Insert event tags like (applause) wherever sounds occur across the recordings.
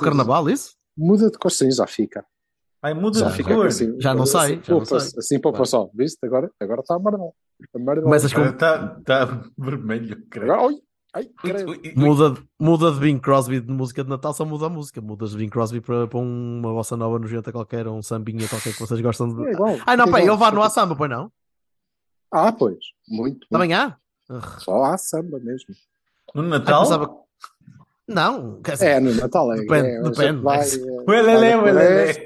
Carnaval, isso? Muda de cor, sim, já fica. Ai, muda Já de fica cor. assim. Já não sai, Assim, já não poupa- sai. Assim poupa só, viste? Agora, agora está amarelo. amarelo. Começas com- Está tá vermelho, creio. Agora, oi, ai, ui, ui. Muda, muda de Bing Crosby de música de Natal, só muda a música. Mudas de Bing Crosby para, para uma bossa nova nojenta qualquer, um sambinha qualquer que vocês gostam de. É igual. Ai não, é pai, ele vai no há samba, pois não? Ah, pois. Muito. Também há? muito. Só há samba mesmo. No Ah, Natal? pensava- Não, quer dizer, É, no Natal é. Depende, é, gente depende, Vai, mas- é, Uelele, vai uelele. se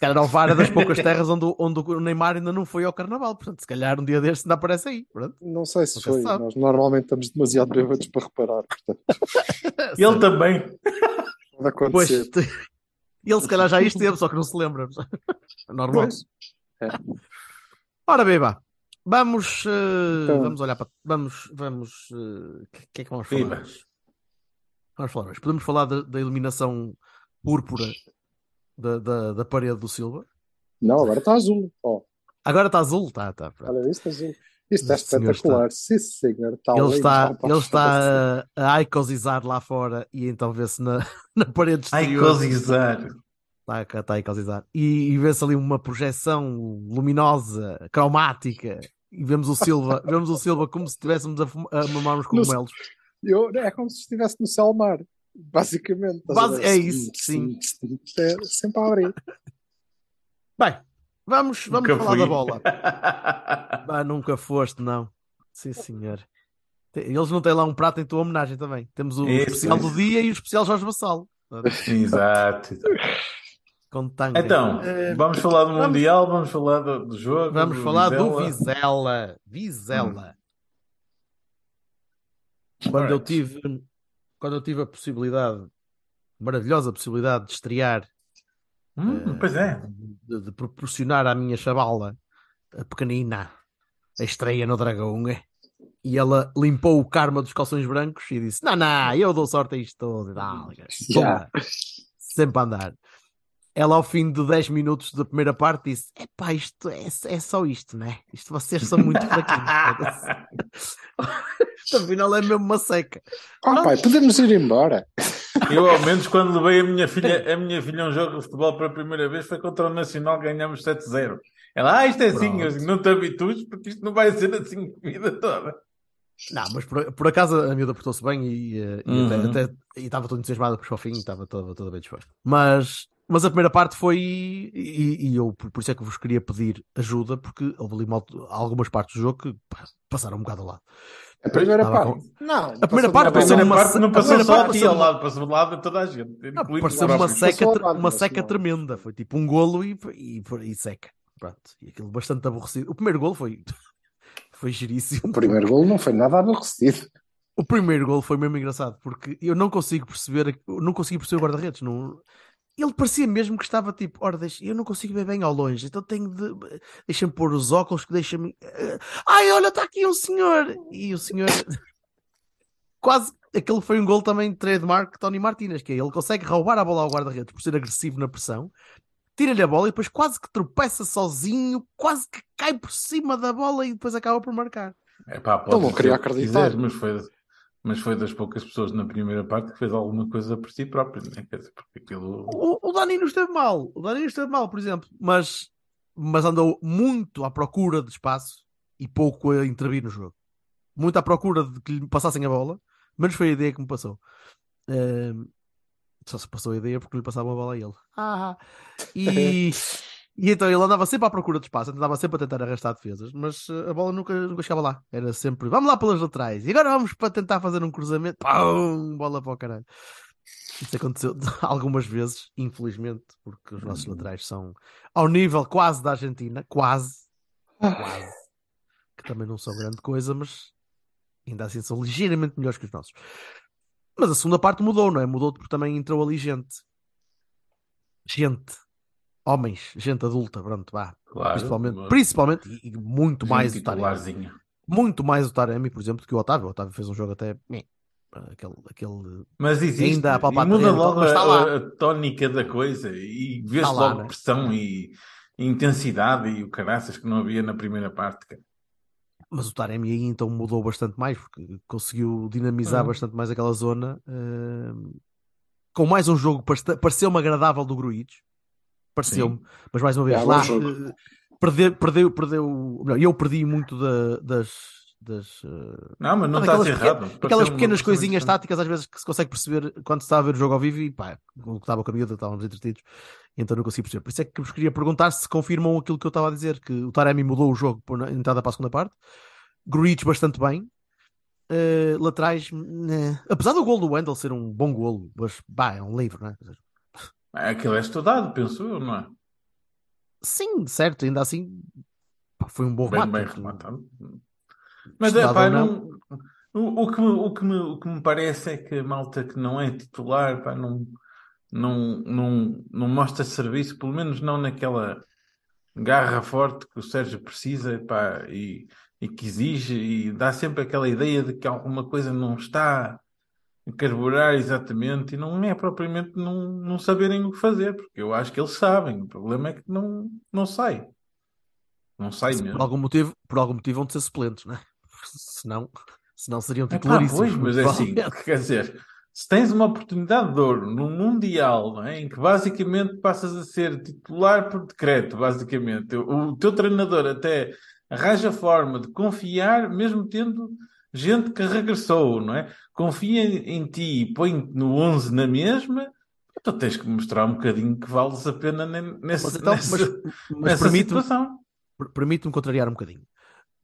calhar o VAR é das poucas terras onde, o- onde o Neymar ainda não foi ao carnaval. Portanto, se calhar um dia deste ainda aparece aí. Pronto. Não sei se Nunca foi. sabe. Nós normalmente estamos demasiado bêbados para reparar. Portanto, (laughs) Ele também. pode Pois, acontecer. te- (laughs) ele se calhar já esteve, só que não se lembra. (laughs) Normal. Pois. Ora, beba. Vamos, eh, Então. vamos olhar para. Vamos. vamos O que é que vamos falar? Vamos falar hoje. Podemos falar da, da iluminação púrpura da, da, da parede do Silva. Não, agora está azul. Ó, Agora está azul, está, está. olha isto azul. Isto é senhor espetacular. Sim, senhor. Está Ele está, ele está a, a icosizar lá fora e então vê-se na, (laughs) na parede exterior. cosizar. Está, cá- está a icosizar. E, e vê-se ali uma projeção luminosa, cromática. E vemos o Silva, (laughs) vemos o Silva como se estivéssemos a, a mamar uns cogumelos. Eu, é como se estivesse no céu mar. Basicamente. ver? é isso, sim. É sempre a abrir. (laughs) Bem, vamos, vamos Nunca falar fui. da bola. (laughs) Ah, nunca foste, não. Sim, senhor. Eles não têm lá um prato em tua homenagem também. Temos o Isso, especial isso. do dia e o especial Jorge Vassalo. Exato. Com tanga. Então, Eh, vamos falar do vamos- Mundial, vamos falar do, do jogo. Vamos do falar do Vizela. Vizela. Vizela. Quando eu tive, quando eu tive a possibilidade, maravilhosa possibilidade de estrear, Hum, pois é. de, de proporcionar à minha chavala, a pequenina, a estreia no Dragão, é? e ela limpou o karma dos calções brancos e disse: Não, não, eu dou sorte a isto todo. Pumba. Sempre a andar. Ela, ao fim de 10 minutos da primeira parte, disse: Epá, isto é, é só isto, né? Isto vocês são muito fraquinhos. Isto (laughs) afinal é mesmo uma seca. Ah, pai, podemos ir embora. Eu, ao menos, quando levei a minha filha, a minha filha a um jogo de futebol pela primeira vez, foi contra o Nacional, ganhamos 7-0. Ela, ah, isto é assim, eu não te habitues, porque isto não vai ser assim a vida toda. Não, mas por, por acaso a miúda portou-se bem e, eh, e Uhum. até- até- e estava toda entusiasmada para o fim, estava toda, toda bem disposta. Mas, mas a primeira parte foi, e, e eu por, por isso é que vos queria pedir ajuda, porque houve ali algumas partes do jogo que pá, passaram um bocado ao lado. A primeira Estava parte. Não, A primeira parte A passou uma parte não a passou só parte a ti passou ao uma- lado, passou ao lado de toda a gente. Não, pareceu uma seca, lado, uma seca não. tremenda. Foi tipo um golo e, e, e seca. Pronto. E aquilo bastante aborrecido. O primeiro golo foi, (laughs) foi giríssimo. O primeiro gol não foi nada aborrecido. O primeiro gol foi mesmo engraçado, porque eu não consigo perceber, eu não consegui perceber o guarda-redes. Não... Ele parecia mesmo que estava tipo, ora, deixa, eu não consigo ver bem ao longe, então tenho de. Deixa-me pôr os óculos que deixa-me. eh, Ai, olha, está aqui um senhor! E o senhor. (laughs) Quase. Aquele foi um gol também de trademark de Tony Martínez, que é ele consegue roubar a bola ao guarda-redes por ser agressivo na pressão, tira-lhe a bola e depois quase que tropeça sozinho, quase que cai por cima da bola e depois acaba por marcar. É pá, Eu não pode queria ser o que acreditar. quiseres, mas foi, mas foi das poucas pessoas na primeira parte que fez alguma coisa por si próprio, né? Quer dizer, porque aquilo. O, o Dani não esteve mal. O Dani não esteve mal, por exemplo. Mas, mas andou muito à procura de espaço e pouco a intervir no jogo. Muito à procura de que lhe passassem a bola. Menos foi a ideia que me passou. Ehm, só se passou a ideia porque lhe passava a bola a ele. Ah, e, (laughs) e então ele andava sempre à procura de espaço, andava sempre a tentar arrastar defesas, mas eh, a bola nunca, nunca chegava lá. Era sempre, vamos lá pelas laterais. E agora vamos para tentar fazer um cruzamento. Pum, bola para o caralho. Isso aconteceu (laughs) algumas vezes, infelizmente, porque os nossos laterais são ao nível quase da Argentina, quase. quase. Que também não são grande coisa, mas ainda assim são ligeiramente melhores que os nossos. Mas a segunda parte mudou, não é? Mudou porque também entrou ali gente. Gente. Homens, gente adulta, pronto, vá. Claro, principalmente, mas- principalmente e muito mais o Taremi. Muito mais o Taremi, por exemplo, do que o Otávio. O Otávio fez um jogo até. meh, Aquele, aquele Mas existe, Ainda a e muda logo está a, lá. a tónica da coisa e vê-se lá, logo né? pressão e, e intensidade e o caraças que não havia na primeira parte. cara. Mas o Taremi aí então mudou bastante mais, porque conseguiu dinamizar Uhum. bastante mais aquela zona. ehm, com mais um jogo, parece- pareceu-me agradável do Gruitch. Pareceu-me, mas mais uma vez, É, lá perdeu, perdeu, perdeu. melhor, eu perdi muito da- das. das eh, Não, mas não está aquelas errado. Aquelas Pareceu-me uma pequenas coisinhas táticas, às vezes, que se consegue perceber quando se está a ver o jogo ao vivo e pá, o que estava com a miúda, estávamos entretidos, então não consegui perceber. Por isso é que vos queria perguntar se confirmam aquilo que eu estava a dizer, que o Taremi mudou o jogo por na entrada para a segunda parte, Gruitch bastante bem, eh, laterais, né. apesar do gol do Wendel ser um bom golo, mas pá, é um livro, é? Dizer, Aquilo é estudado, penso eu, não é? Sim, certo, ainda assim pá, foi um bom Bem, remate. bem rematado. Mas é, pá, ou não, o, que, me- o, que me, o que me parece é que a malta que não é titular pá, não, não, não, não mostra serviço, pelo menos não naquela garra forte que o Sérgio precisa pá, e, e que exige, e dá sempre aquela ideia de que alguma coisa não está carburar exatamente, e não é propriamente não, não saberem o que fazer, porque eu acho que eles sabem, o problema é que não, não sai. Não sai por mesmo. algum motivo, por algum motivo vão de ser suplentes, (laughs) não é? Senão, senão seriam titularíssimos. pois, mas é assim, quer dizer, se tens uma oportunidade de ouro num Mundial, é? em que basicamente passas a ser titular por decreto, basicamente, o, o teu treinador até arranja forma de confiar, mesmo tendo gente que regressou, não é? Confia em, ti e põe-te no 11 na mesma, tu tens que mostrar um bocadinho que vales a pena nesse, Mas então, nessa, mas, (laughs) mas nessa situação. per- permite-me contrariar um bocadinho.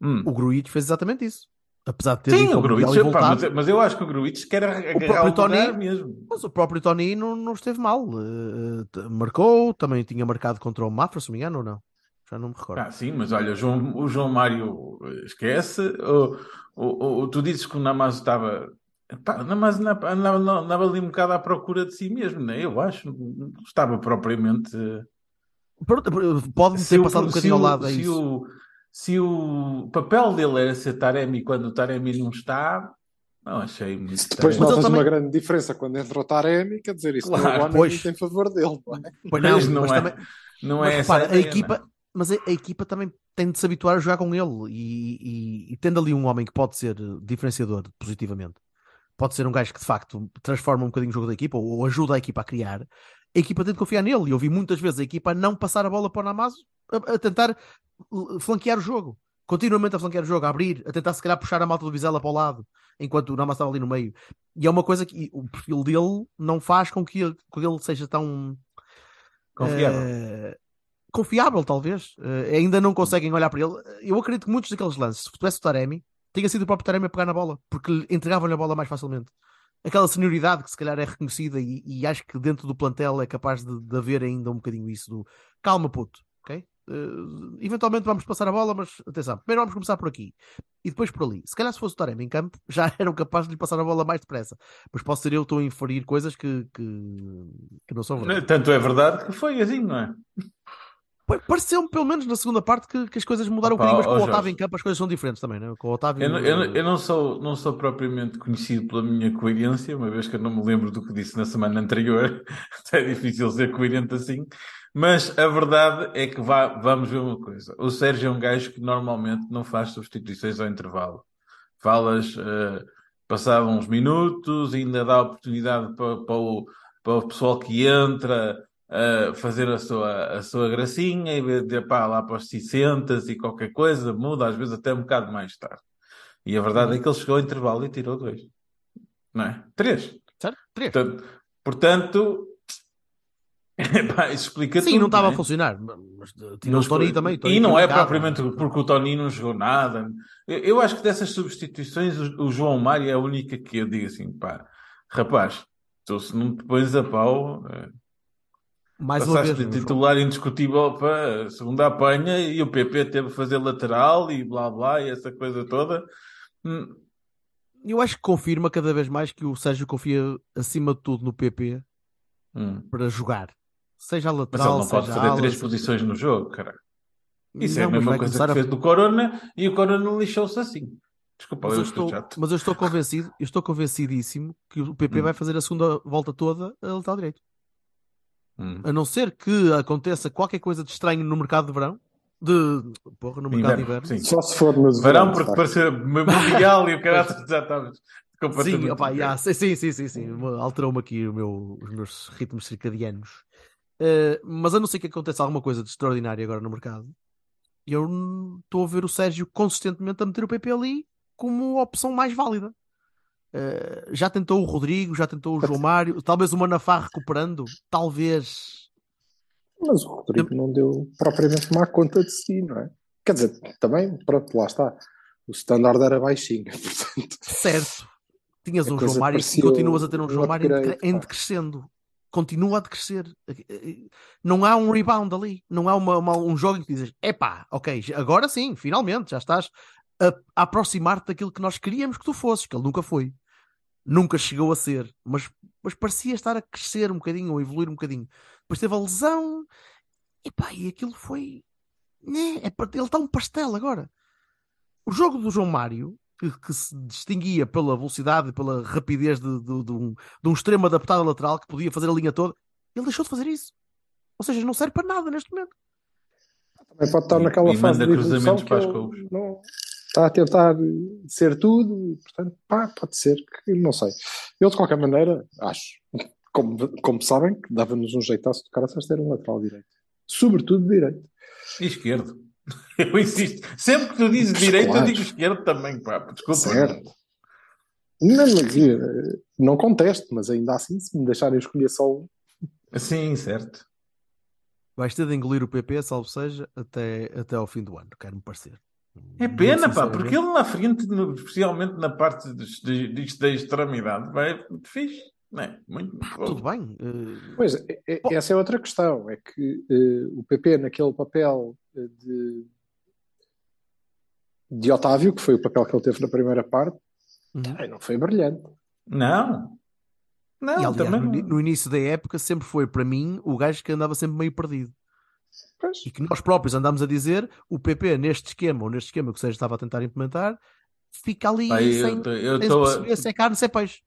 Hum. O Gruitch fez exatamente isso. Apesar de ter Sim, o Gruitch, e voltado, mas, mas eu acho que o Gruitch quer agarrar o lugar Tony- mesmo. mas o próprio Tony não, não esteve mal. T- marcou, também tinha marcado contra o Mafra, se não me engano, ou não? Já não me recordo. Ah, sim, mas olha, o João, o João Mário eh, esquece. O, o, o- tu dizes que o Namazo estava. Pá, o Namazo andava, andava, andava ali um bocado à procura de si mesmo, né? Eu acho. Não estava propriamente. Pode-me ter o- passado um bocadinho ao lado, é se isso. o, se o papel dele era ser Taremi quando o Taremi não está, não achei muito. Depois ele notas também- uma grande diferença quando entra o Taremi, quer dizer, isso Claro, não é pois. em favor dele. não é? Pois Mas não, não mas é- também, Não mas é essa repara, a ideia, equipa, não é? Mas a, a equipa também tem de se habituar a jogar com ele e, e- e tendo ali um homem que pode ser eh, diferenciador positivamente, pode ser um gajo que de facto transforma um bocadinho o jogo da equipa ou, ou ajuda a equipa a criar, a equipa tem de confiar nele. E eu vi muitas vezes a equipa a não passar a bola para o Namazo a, a tentar flanquear o jogo, continuamente a flanquear o jogo, a abrir, a tentar se calhar puxar a malta do Vizela para o lado, enquanto o Namazo estava ali no meio. E é uma coisa que o perfil dele não faz com que ele, com que ele seja tão Confiável. Confiável, talvez. Eh, ainda não conseguem olhar para ele. Eu acredito que muitos daqueles lances, se tivesse o Taremi, tinha sido o próprio Taremi a pegar na bola, porque lhe entregavam-lhe a bola mais facilmente. Aquela senioridade que se calhar é reconhecida e, e acho que dentro do plantel é capaz de, de haver ainda um bocadinho isso do calma, puto, ok? Eh, eventualmente vamos passar a bola, mas atenção, primeiro vamos começar por aqui e depois por ali. Se calhar se fosse o Taremi em campo, (laughs) já eram capazes de lhe passar a bola mais depressa, mas posso ser eu estou a inferir coisas que, que, que não são verdade. Tanto é verdade que foi assim, não é? Pa- Pareceu-me, pelo menos na segunda parte, que, que as coisas mudaram Opa, um bocadinho, mas com o. Otávio em campo as coisas são diferentes também, né? Com o Otávio. Eu, não- eu, não- eu não sou, não sou propriamente conhecido pela minha coerência, uma vez que eu não me lembro do que disse na semana anterior, (laughs) é difícil ser coerente assim, mas a verdade é que vá- vamos ver uma coisa. O Sérgio é um gajo que normalmente não faz substituições ao intervalo. Falas, eh, passado uns minutos, ainda dá oportunidade para, para o, para o pessoal que entra a fazer a sua, a sua gracinha e de, pá, lá para os 60 e qualquer coisa, muda, às vezes até um bocado mais tarde. E a verdade é que ele chegou ao intervalo e tirou dois. Não é? Três. Certo? Três. Portanto, portanto (laughs) pá, isso explica Sim, tudo, não estava é? a funcionar, mas uh, tirou o Tony também. Tony E não é impecável. propriamente porque o Tony não jogou nada. Eu, eu acho que dessas substituições, o, o João Mário é a única que eu digo assim, pá, rapaz, tu se não te pões a pau, eh, Mais Passaste vez, de titular indiscutível para a segunda apanha e o PP teve que fazer lateral e blá blá e essa coisa toda. Hum, Eu acho que confirma cada vez mais que o Sérgio confia acima de tudo no PP hum. para jogar. Seja a Mas ele lateral, não pode fazer ala, três seja- posições no jogo, cara. Isso é Não, a mas mesma coisa que a- fez do Corona e o Corona lixou-se assim. Desculpa, Mas eu eu, estou estou, chato. mas eu estou convencido, eu estou convencidíssimo que o PP Hum. vai fazer a segunda volta toda a lateral direito. Hum. A não ser que aconteça qualquer coisa de estranho no mercado de verão. De. Porra, no mercado de inverno. Sim. Só se for nos Verão, eventos, porque pá. parecia mundial e o caralho (laughs) já estava completamente. Sim, opá, já, sim, sim, sim, sim, sim. Alterou-me aqui o meu- os meus ritmos circadianos. Eh, mas a não ser que aconteça alguma coisa de extraordinário agora no mercado, eu estou a ver o Sérgio consistentemente a meter o PP ali como a opção mais válida. Eh, já tentou o Rodrigo, já tentou o João Mário, talvez o Manafá recuperando, talvez. Mas o Rodrigo não deu propriamente má conta de si, não é? Quer dizer, também, pronto, lá está. O standard era baixinho, (laughs) portanto. Certo. Tinhas um João Mário e continuas a ter um João Mário em decrescendo. Continua a decrescer. Não há um rebound ali. Não há uma- uma- um jogo em que dizes, epá, ok, agora sim, finalmente, já estás a, a aproximar-te daquilo que nós queríamos que tu fosses, que ele nunca foi. Nunca chegou a ser. Mas, mas parecia estar a crescer um bocadinho, ou a evoluir um bocadinho. Depois teve a lesão. Epá, e aquilo foi... Né, é ele está um pastel agora. O jogo do João Mário, que, que se distinguia pela velocidade e pela rapidez de, de- de um, de um extremo adaptado lateral que podia fazer a linha toda, ele deixou de fazer isso. Ou seja, não serve para nada neste momento. Também pode estar E- naquela e fase manda de cruzamentos para as couves. não está a tentar ser tudo, e, portanto, pá, pode ser que não sei. Eu, de qualquer maneira, acho, como, como sabem, que dava-nos um jeitaço de cara a ter um lateral direito. Sobretudo direito. E esquerdo. (laughs) Eu insisto. Sempre que tu dizes direito, eu digo esquerdo também, pá. Desculpa. Certo. Não, mas, eh, não contesto, mas ainda assim, se me deixarem escolher só um, Sim, certo. Vais ter de engolir o PP, salvo seja, até, até ao fim do ano, quero-me parecer. É pena, pá, porque ele na frente, no- especialmente na parte disto da extremidade, vai muito fixe. Não é? Muito, muito bom. Tudo bem. eh, Pois, é- é- essa é outra questão. É que eh, o PP, naquele papel eh, de, de Otávio, que foi o papel que ele teve na primeira parte, uhum. também não foi brilhante. Não. Não, E aliás, também no, não. no início da época sempre foi para mim o gajo que andava sempre meio perdido. Pois, E que nós próprios andámos a dizer o PP neste esquema, ou neste esquema que o Sérgio estava a tentar implementar, fica ali eu sem, tô- eu sem se estou a- perceber se é carne, se é peixe.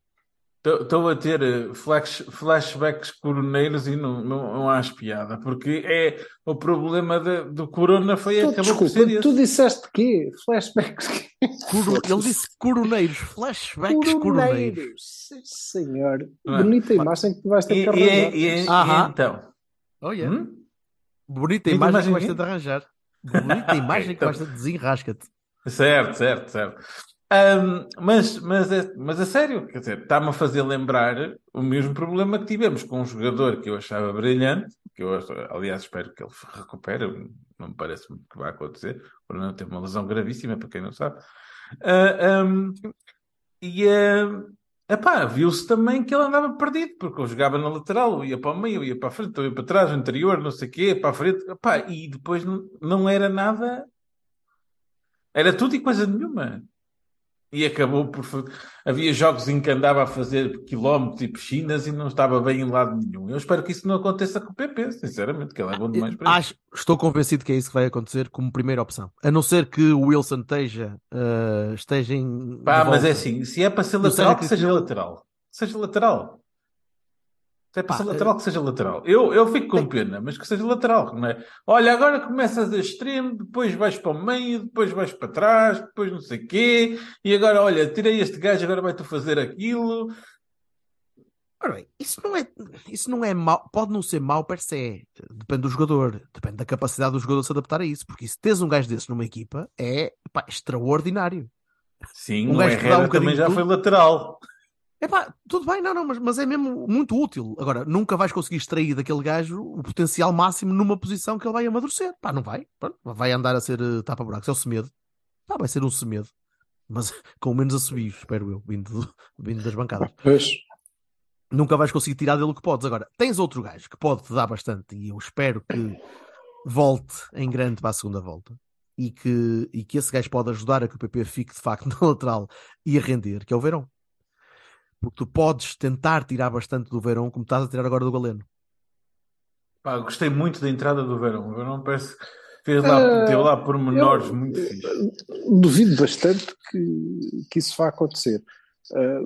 Estou a ter eh, flash, flashbacks coroneiros e não, não, não acho piada, porque é o problema de- do Corona foi tu, acabou por ser desculpa, tu disseste quê? Flashbacks? (laughs) Coro- Ele disse coroneiros, flashbacks coroneiros. Coroneiros. Sim, Senhor, Não é? bonita imagem que tu vais ter E, que e- arranjar. e- e Aham. então? Oh, yeah. Hum? Bonita imagem que imagem vais ter quê? de arranjar. Bonita imagem que vais ter de desenrasca-te. Certo, certo, certo. Ahm, mas, mas, é, mas a sério, quer dizer, está-me a fazer lembrar o mesmo problema que tivemos com um jogador que eu achava brilhante, que eu, aliás, espero que ele recupere, não me parece que vai acontecer, por não ter uma lesão gravíssima, para quem não sabe. Ah, ahm, e, ah, epá, viu-se também que ele andava perdido, porque eu jogava na lateral, ia para o meio, ia para a frente, ia para trás, no interior, não sei o quê, para a frente, epá, e depois não era nada era tudo e coisa nenhuma. E acabou por. Havia jogos em que andava a fazer quilómetros e piscinas e não estava bem em lado nenhum. Eu espero que isso não aconteça com o PP, sinceramente, que ele é bom demais para isso. Acho, estou convencido que é isso que vai acontecer como primeira opção. A não ser que o Wilson esteja, eh, esteja em. Pá, mas é assim: se é para ser lateral, seja que seja que- lateral. Que seja lateral. Se é para Pá, ser lateral, que seja lateral. Eu, eu fico com pena, mas que seja lateral, não é? Olha, agora começas a extremo, depois vais para o meio, depois vais para trás, depois não sei o quê, e agora, olha, tirei este gajo, agora vai-te fazer aquilo. Ora bem, isso não é, isso não é mau, pode não ser mau per se, depende do jogador, depende da capacidade do jogador se adaptar a isso, porque se tens um gajo desses numa equipa é pá, extraordinário. Sim, Um o um Herrera bocadinho também já de foi tudo. lateral. É pá, tudo bem, não, não, mas, mas é mesmo muito útil. Agora, nunca vais conseguir extrair daquele gajo o potencial máximo numa posição que ele vai amadurecer. Pá, não vai. Pronto, vai andar a ser uh, tapa-buracos. É o Semedo. Pá, vai ser um Semedo. Mas (laughs) com menos assobios, espero eu, vindo, do- vindo das bancadas. (laughs) Pois, nunca vais conseguir tirar dele o que podes. Agora, tens outro gajo que pode te dar bastante e eu espero que volte em grande para a segunda volta e que, e que esse gajo pode ajudar a que o PP fique de facto (laughs) na lateral e a render, que é o Verão. Porque tu podes tentar tirar bastante do Verão como estás a tirar agora do Galeno. Pá, gostei muito da entrada do Verão. O Verão parece que fez lá, Ah, teve lá pormenores eu- muito fixos. Duvido bastante que, que isso vá acontecer. Ah,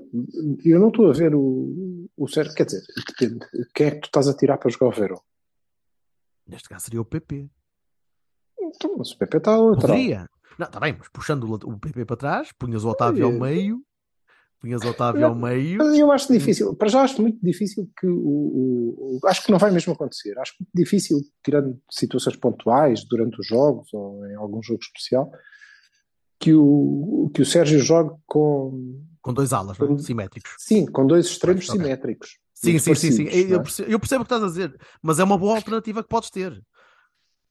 eu não estou a ver o, o Sérgio, quer dizer, depende. Quem é que tu estás a tirar para jogar o Verão? Neste caso seria o PP. Então, mas o PP está a lateral. Poderia. Não, está bem, mas puxando o PP para trás, punhas o Otávio ao meio, punhas Otávio Não, ao meio. Eu acho difícil, para já acho muito difícil que o, o- acho que não vai mesmo acontecer. Acho muito difícil, tirando situações pontuais durante os jogos ou em algum jogo especial, que o, que o Sérgio jogue com Com dois alas, não é? Com- simétricos. sim, com dois extremos Pois, ok. simétricos. Sim, sim, sim, sim. não Eu é? percebo, eu percebo o que estás a dizer, mas é uma boa alternativa que podes ter.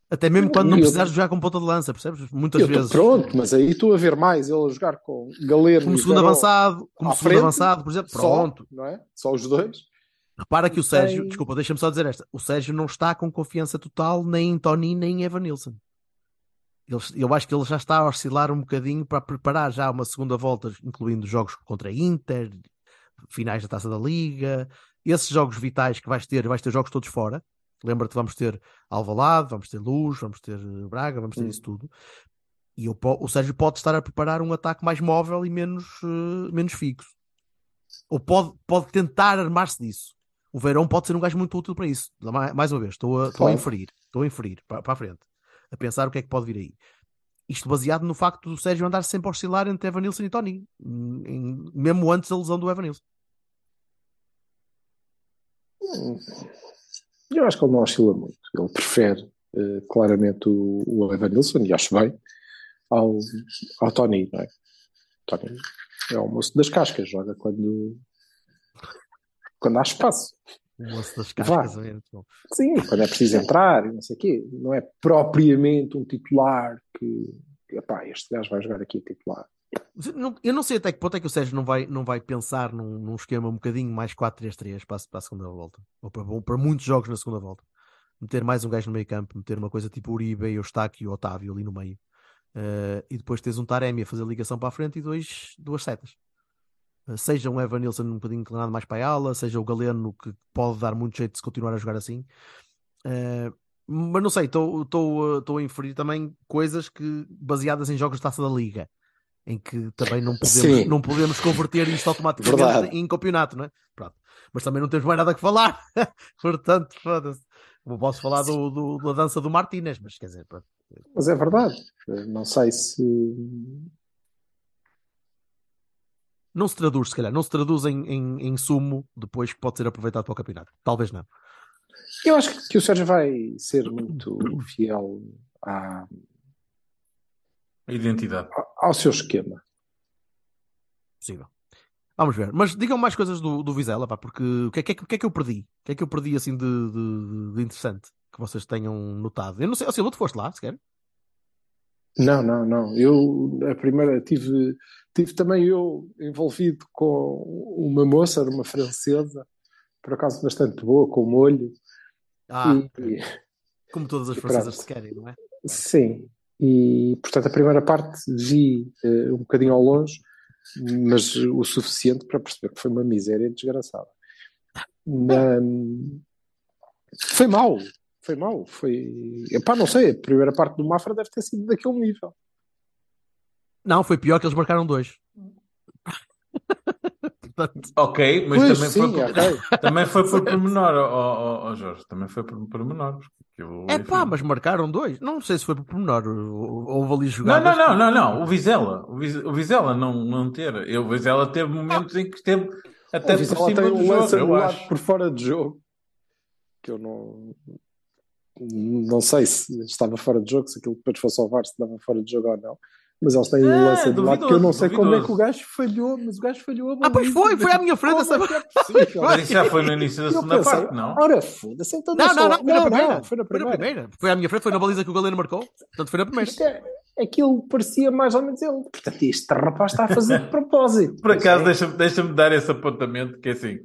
Até mesmo quando não precisares jogar com ponta de lança, percebes? Muitas Eu vezes. pronto, mas aí estou a ver mais ele a jogar com Galeno Como segundo avançado, como segundo frente, avançado, por exemplo. só, Pronto. não é? Só os dois. Repara que o Sérgio, Tem- desculpa, deixa-me só dizer esta. O Sérgio não está com confiança total nem em Tony nem em Evan Nilsson. Ele- eu acho que ele já está a oscilar um bocadinho para preparar já uma segunda volta, incluindo jogos contra a Inter, finais da Taça da Liga, esses jogos vitais que vais ter, vais ter jogos todos fora. Lembra-te, vamos ter Alvalade, vamos ter Luz, vamos ter eh, Braga, vamos ter Hum. isso tudo. E o, o Sérgio pode estar a preparar um ataque mais móvel e menos, eh, menos fixo. Ou pode, pode tentar armar-se disso. O Verão pode ser um gajo muito útil para isso. Ma- Mais uma vez, estou a, estou a inferir, estou a inferir para, para a frente, a pensar o que é que pode vir aí. Isto baseado no facto do Sérgio andar sempre a oscilar entre Evan Nilsson e Tony, em- mesmo antes da lesão do Evan Nilsson. Eu acho que ele não oscila muito. Ele prefere eh, claramente o, o Evan Nilsson, e acho bem, ao, ao Tony, não é? Tony é o moço das cascas, joga quando, quando há espaço. O moço das cascas. é. Sim, quando é preciso entrar e não sei o quê. Não é propriamente um titular que, epá, este gajo vai jogar aqui titular. Eu não- sei até que ponto é que o Sérgio não vai, não vai pensar num, num esquema um bocadinho mais 4-3-3 para, para a segunda volta. Ou para, para muitos jogos na segunda volta. Meter mais um gajo no meio campo, meter uma coisa tipo Uribe, Eustáquio e Otávio ali no meio. Eh, e depois tens um Taremi a fazer ligação para a frente e dois, duas setas. Eh, seja um Evan Nilsson um bocadinho inclinado mais para a ala, seja o Galeno que pode dar muito jeito de se continuar a jogar assim. Eh, mas não sei, estou a inferir também coisas que baseadas em jogos de taça da liga em que também não podemos, Sim. não podemos converter isto automaticamente Verdade. em campeonato, não é? Pronto. Mas também não temos mais nada que falar, (laughs) portanto, foda-se. Posso falar do, do- da dança do Martínez, mas quer dizer, pronto. Mas é verdade. Não sei se. não se traduz, se calhar, não se traduz em, em, em sumo depois que pode ser aproveitado para o campeonato. Talvez não. Eu acho que o Sérgio vai ser muito fiel à, A identidade. ao seu esquema. Possível. Vamos ver. Mas digam mais coisas do, do Vizela, pá, porque o que, é, que, é que- o que é que eu perdi? O que é que eu perdi assim de, de- de interessante que vocês tenham notado? Eu não sei, Silva, tu foste lá, sequer? Não, não, não. Eu, a primeira, tive, tive também eu envolvido com uma moça, era uma francesa, por acaso bastante boa, com molho. Ah, E- como todas as francesas se querem, não é? Sim. E, portanto, a primeira parte vi eh, um bocadinho ao longe, mas o suficiente para perceber que foi uma miséria desgraçada. Na- Foi mau. Foi mau. Foi... Epá, não sei, a primeira parte do Mafra deve ter sido daquele nível. Não, foi pior que eles marcaram dois. Portanto, Ok, mas Pois, também, sim, foi por, ok. (laughs) também foi por pormenor, ó, ó, ó, Jorge. Também foi por pormenor. é pá, mas marcaram dois. Não sei se foi por pormenor. Houve ali Não, jogadas. não, não, não, não. O Vizela. O Viz- o Vizela não, não ter. Eu, o Vizela teve momentos em que esteve até O por cima tem do um jogo, lance eu acho. por fora de jogo que eu não não sei se estava fora de jogo, se aquilo depois fosse ao VAR se estava fora de jogo ou não. Mas eles têm um É, lance anulado que eu não sei como é que duvidoso. o gajo falhou, mas o gajo falhou a Ah, pois foi, foi à minha frente essa- é é? Mas isso já foi no início da segunda pensei, parte, não? Ora, foda-se, então Não, não, não, foi na primeira. não, foi na Foi na primeira. primeira. Foi à minha frente, foi na baliza que o Galeno marcou. Portanto, foi na primeira. Isto é, aquilo parecia mais ou menos ele. Portanto, este rapaz está a fazer de (laughs) propósito. Por acaso, é. deixa-me deixa dar esse apontamento, que é assim,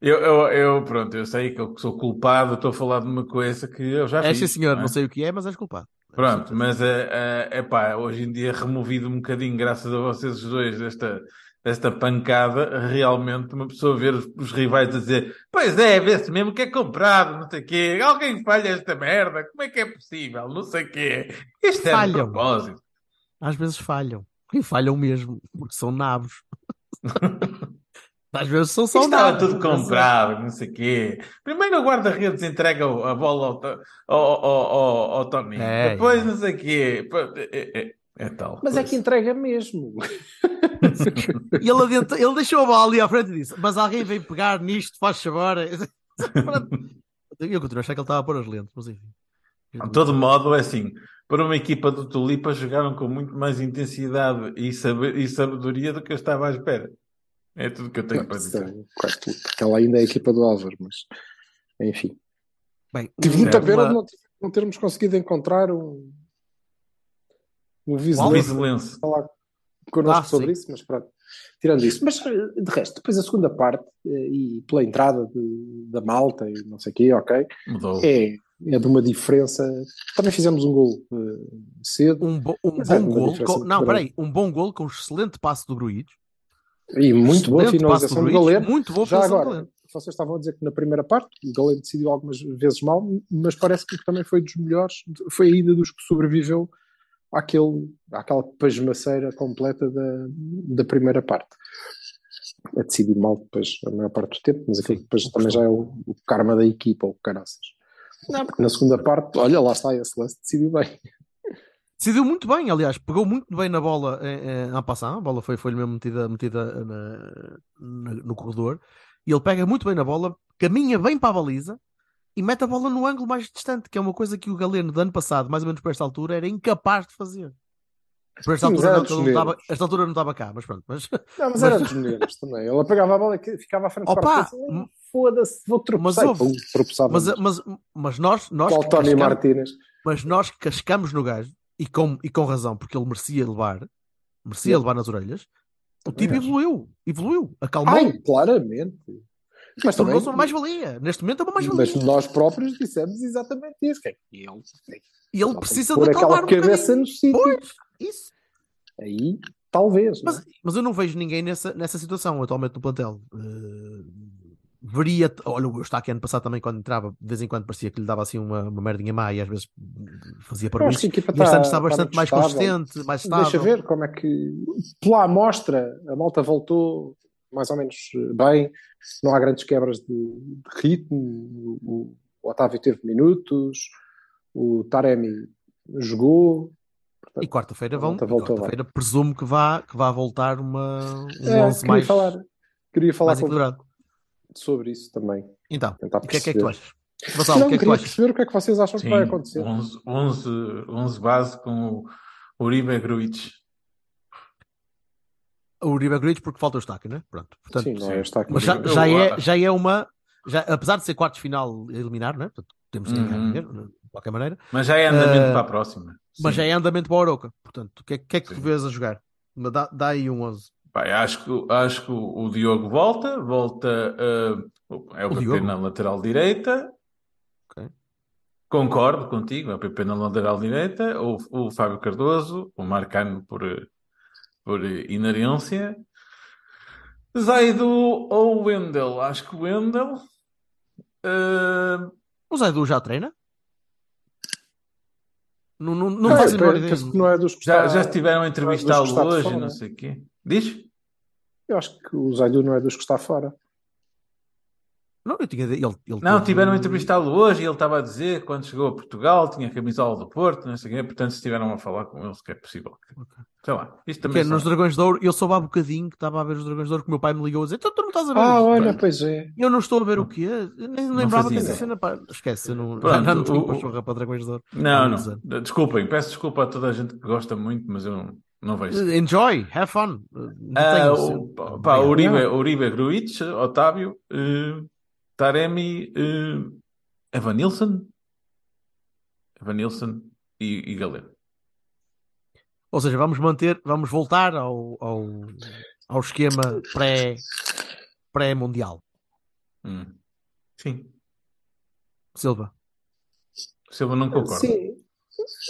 Eu, eu, eu, pronto, eu sei que eu sou culpado, estou a falar de uma coisa que eu já É fiz. sim, senhor, não é? não sei o que é, mas és culpado. Pronto, mas é, é, epá, hoje em dia removido um bocadinho, graças a vocês os dois, desta, desta pancada, realmente uma pessoa ver os, os rivais a dizer pois é, vê-se mesmo que é comprado, não sei o quê, alguém falha esta merda, como é que é possível, não sei o quê. Isto é de Falham. propósito. Às vezes falham. E falham mesmo, porque são nabos. (laughs) Às vezes são só Isto estava tudo comprado, não sei o quê. Primeiro o guarda-redes entrega a bola ao, to- ao, ao, ao, ao Toninho, É, depois é. não sei o quê. É, é- é tal. Mas é coisa. que entrega mesmo. (laughs) E ele, adentro, ele deixou a bola ali à frente e disse: Mas alguém vem pegar nisto, faz favor. (laughs) Eu continuo a achar que ele estava a pôr as lentes, mas enfim. De todo modo, é assim, para uma equipa do Tulipa jogaram com muito mais intensidade e, e sabedoria do que eu estava à espera. É tudo que eu tenho Não, para dizer. é quase tudo, porque ela ainda é a equipa do Álvaro, mas enfim. Bem, Tive muita pena de uma- não, não termos conseguido encontrar um, um Vizelense. falar connosco Ah, sobre sim. isso, mas pronto. Tirando isso. Mas eh, de resto, depois a segunda parte, eh, e pela entrada de- da malta e não sei o quê, ok, Mudou. é, é de uma diferença. Também fizemos um gol eh, cedo um, bo- um é bom uma gol. com- não, peraí. Um bom gol com um excelente passo do Gruites. E muito boa finalização do Galeno. Muito boa Já agora, Galeno. vocês estavam a dizer que na primeira parte o Galeno decidiu algumas vezes mal, mas parece que também foi dos melhores, foi ainda dos que sobreviveu àquele, àquela pasmaceira completa da, da primeira parte. A decidir mal depois a maior parte do tempo, mas aquilo depois o também já é o, o karma da equipa, ou caraças. Não, porque na segunda parte, olha, lá está, esse lance decidiu bem. Decidiu muito bem, aliás, pegou muito bem na bola em, em passar, a bola foi, foi mesmo metida, metida na- na- no corredor, e ele pega muito bem na bola, caminha bem para a baliza e mete a bola no ângulo mais distante, que é uma coisa que o Galeno do ano passado, mais ou menos por esta altura, era incapaz de fazer. Por esta altura, não, não estava, esta altura não estava cá, mas pronto. Mas, Não, mas (laughs) era dos melhores também. Ele pegava a bola e ficava à frente Opa, para a Foda-se, vou tropeçar. Mas houve- mas, mas, mas nós, nós, Qual Tony cascamos, Martínez. mas nós cascamos no gajo, e com, e com razão, porque ele merecia levar, merecia Sim. levar nas orelhas, o tipo evoluiu, evoluiu, acalmou. Ai, claramente. Mas também, uma mais-valia. Neste momento é uma mas mais-valia. nós próprios dissemos exatamente isso. Que é que ele E ele precisa de acalmar aquela um cabeça no sítio. Pois, isso. Aí, talvez. é? Mas, mas eu não vejo ninguém nessa, nessa situação atualmente no plantel. Eh, veria, olha, o Eustáquio ano passado também, quando entrava, de vez em quando parecia que lhe dava assim uma, uma merdinha má e às vezes fazia para E este está- ano está está bastante muito mais estável. consistente, mais estável. Deixa ver como é que, pela amostra, a malta voltou mais ou menos bem. Não há grandes quebras de, de ritmo. O, o Otávio teve minutos. O Taremi jogou. E quarta-feira vão. Quarta-feira presumo que vá, que vá voltar uma, um É, 11 queria mais, falar, queria falar mais com- equilibrado. Sobre isso também. Então, o que é que é que tu achas? Vassalo, Não, o que é que tu queria achas? perceber o que é que vocês acham que Sim, vai acontecer. 11, 11, 11 base com o Uribe Gruitch. O Uribe Gruitch porque falta o Eustáquio, né? Pronto. Portanto, Sim, não é aqui. Mas já, já é, já é uma. Já, apesar de ser quartos de final a eliminar, né? Portanto, temos ganhar Uhum. dinheiro, de qualquer maneira. Mas já é andamento Eh, para a próxima. Mas Sim. já é andamento para o Oroca. Portanto, o que, é- que é que tu vês a jogar? Mas Dá, dá aí um 11. Pá, acho que, acho que o Diogo volta, volta, eh, é o, O PP Diogo? na lateral direita. Ok. Concordo contigo, é o PP na lateral direita, o, o Fábio Cardoso, o Marcano por, por inerência. Zaidu ou Wendel? Acho que o Wendel. eh, O Zaidu já treina? Não, não, não faz a eu menor ideia. penso que não é dos que já, está- já estiveram a não é entrevistá-lo hoje, não sei o quê. Diz? Eu acho que o Zaidu não é dos que está fora. Não, eu tinha. Ele, ele Não, teve- tiveram a entrevistá-lo hoje e ele estava a dizer que quando chegou a Portugal tinha a camisola do Porto, não sei o quê, portanto, se estiveram a falar com eles, que é possível. Sei lá, isto Que também é, nos Dragões de Ouro, eu soube há bocadinho que estava a ver os Dragões de Ouro, que o meu pai me ligou a dizer: então tu não estás a ver Ah, isto?" olha, pois é. Eu não estou a ver o quê? Eu nem lembrava fazia dessa cena. Pá. Esquece, eu não, Pronto, já (laughs) não tenho o- para Dragões de Ouro. Não, anos. não. Desculpem, peço desculpa a toda a gente que gosta muito, mas eu não, não vejo. Enjoy, have fun. Ah, o, pá, pá. Uribe, Uribe Gruitch, Otávio, eh, Taremi, eh, Evanilson, Evanilson e, e Galeno. Ou seja, vamos manter, vamos voltar ao, ao, ao esquema pré, pré-mundial. Hum. Sim. Silva. Silva não concorda. Sim.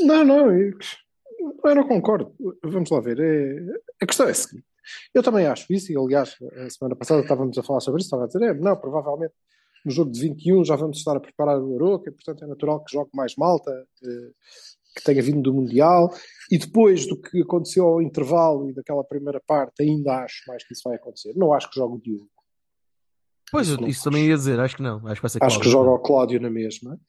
Não, não, eu, eu não concordo. Vamos lá ver. É, a questão é a seguinte. Eu também acho isso, e aliás, a semana passada estávamos a falar sobre isso, estava a dizer, é, não, provavelmente no jogo de 21 já vamos estar a preparar o Aroca, e portanto é natural que jogue mais malta, eh, que tenha vindo do Mundial, e depois do que aconteceu ao intervalo e daquela primeira parte, ainda acho mais que isso vai acontecer. Não acho que jogue o Diogo. Pois, Isso isso, também ia dizer, acho que não. Acho que vai ser Acho que joga o Cláudio na mesma.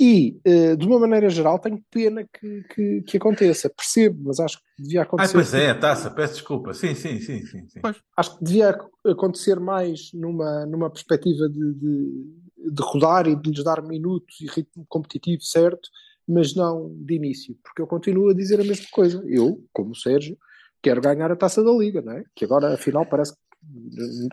E, eh, de uma maneira geral, tenho pena que, que, que aconteça. Percebo, mas acho que devia Ah, acontecer. pois é, taça, peço desculpa. Sim, sim, sim, sim. sim. Acho que devia ac- acontecer mais numa, numa perspectiva de, de, de rodar e de lhes dar minutos e ritmo competitivo certo, mas não de início. Porque eu continuo a dizer a mesma coisa. Eu, como o Sérgio, quero ganhar a taça da Liga, não é? Que agora, afinal, parece que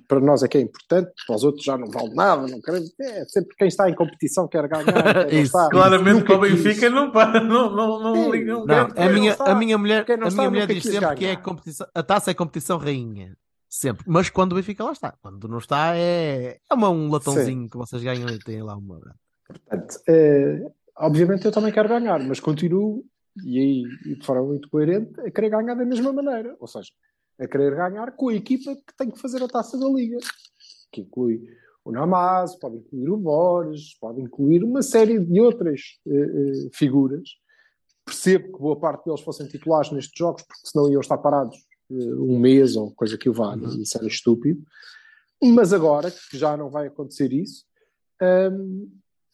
para nós é que é importante, para os outros já não vale nada, não queremos. É, sempre quem está em competição quer ganhar. (laughs) Isso, Claramente para o. Benfica não para, (laughs) não, não, não, Sim. liga- não, Não, quer- a minha, está- a minha mulher, a minha mulher diz sempre que é a, ganhar. competição, a taça é a competição rainha. Sempre. Mas quando o Benfica lá está. Quando não está, é, é uma, um latãozinho que vocês ganham e têm lá uma. Portanto, eh, obviamente eu também quero ganhar, mas continuo, e aí e de forma muito coerente, a querer ganhar da mesma maneira. Ou seja, a querer ganhar com a equipa que tem que fazer a taça da Liga. Que inclui o Namaz, pode incluir o Borges, pode incluir uma série de outras eh, eh, figuras. Percebo que boa parte deles fossem titulares nestes jogos, porque senão iam estar parados eh, um mês ou coisa que o valha, Uhum. isso era estúpido. Mas agora, que já não vai acontecer isso, hum,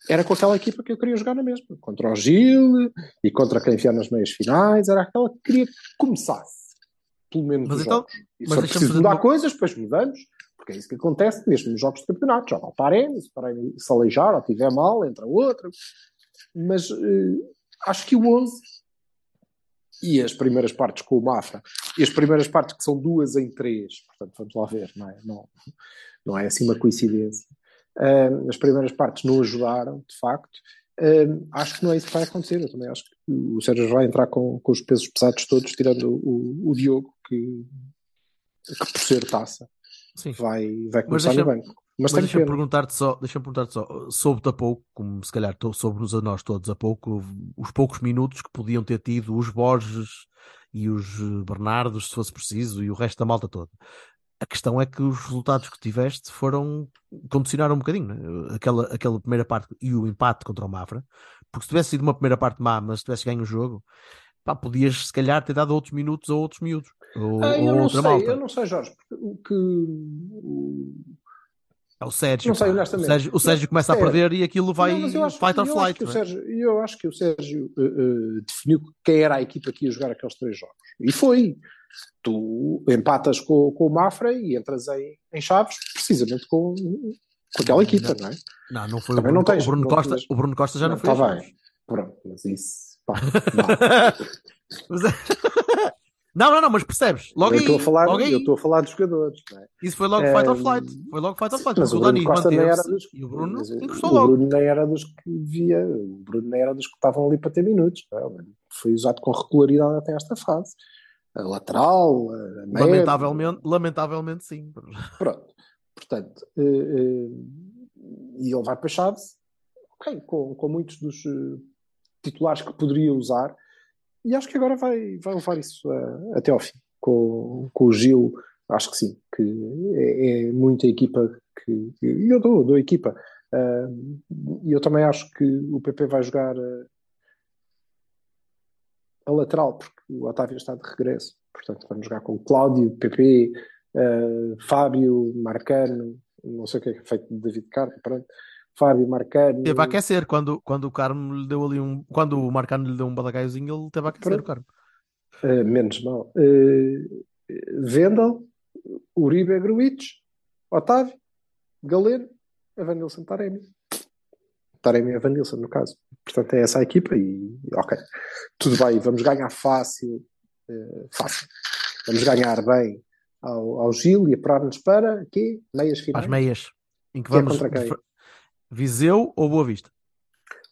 era com aquela equipa que eu queria jogar na mesma. Contra o Gil e contra quem vier nas meias finais. Era aquela que queria que começasse. Pelo menos Mas então- jogos. E mas se preciso mudar uma- coisas, depois mudamos. Porque é isso que acontece mesmo nos jogos de campeonato. Joga o Taremi, se Taremi se aleijar ou estiver mal, entra outro. Mas eh, acho que o 11 e as primeiras partes com o Mafra e as primeiras partes que são duas em três, portanto vamos lá ver, não é, não, não é assim uma coincidência. Ahm, as primeiras partes não ajudaram, de facto. Acho que não é isso que vai acontecer. Eu também acho que o Sérgio vai entrar com, com os pesos pesados todos, tirando o, o Diogo, que, que por ser taça Sim. vai, vai Mas começar no deixa- banco. Mas, Mas deixa-me perguntar-te só, deixa-me perguntar-te só, soube-te a pouco, como se calhar soube-nos a nós todos a pouco, os poucos minutos que podiam ter tido os Borges e os Bernardos, se fosse preciso, e o resto da malta toda. A questão é que os resultados que tiveste foram, condicionaram um bocadinho, né? aquela, aquela primeira parte e o empate contra o Mafra, porque se tivesse sido uma primeira parte má, mas se tivesse ganho o jogo, pá, podias se calhar ter dado outros minutos a outros miúdos, ou, Ah, ou eu não outra sei, malta. eu não sei, Jorge, porque o que o- É o Sérgio, Não sei, honestamente. o Sérgio, o Sérgio começa a Sério. perder e aquilo vai Não, acho- fight or acho flight. o não é? Sérgio- Eu acho que o Sérgio eh, eh, definiu quem era a equipa que ia jogar aqueles três jogos. E foi. Tu empatas com, com o Mafra e entras em, em Chaves precisamente com, com aquela equipa, não, é? Não, não foi o Também Bruno, não tens- o Bruno não Costa. tens- O Bruno Costa já não, Não, foi. tá a bem. Pronto, mas isso. Pá. (laughs) Mas é- não, não, não, mas percebes? Logo eu estou a falar, eu estou a falar dos jogadores, é? Isso foi logo fight or flight. Foi logo fight or flight. Mas o o Dani manteve-se dos e o Bruno mas o- encostou o logo. Bruno nem era dos que via, o Bruno nem era dos que estavam ali para ter minutos. é? O Foi usado com regularidade até esta fase. A lateral, a média, Lamentavelmente, lamentavelmente sim. Pronto. Portanto, eh, eh, e ele vai para Chaves, ok, com, com muitos dos eh, titulares que poderia usar, e acho que agora vai, vai levar isso a- até ao fim. Com, com o Gil, acho que sim, que é, é muita equipa que. E eu dou, dou equipa. Ah, E eu também acho que o PP vai jogar ah, a lateral, porque o Otávio está de regresso. Portanto, vamos jogar com Cláudio, PP, Uh, Fábio, Marcano, não sei o que é é feito de David Carmo, pronto. Fábio, Marcano. Teve a aquecer quando, quando o Carmo lhe deu ali um. Quando o Marcano lhe deu um badagaiozinho, ele teve a aquecer o Carmo. Uh, menos mal. Uh, Vendel, Uribe Gruitch, Otávio, Galeno, Evanilson Taremi. Taremi e Evanilson, no caso. Portanto, é essa a equipa e ok. Tudo bem, vamos ganhar fácil. uh, fácil. Vamos ganhar bem ao, ao Gil e apurar-nos para quê? Meias finais. Às meias. Em que Que é vamos. quem? Viseu ou Boa Vista?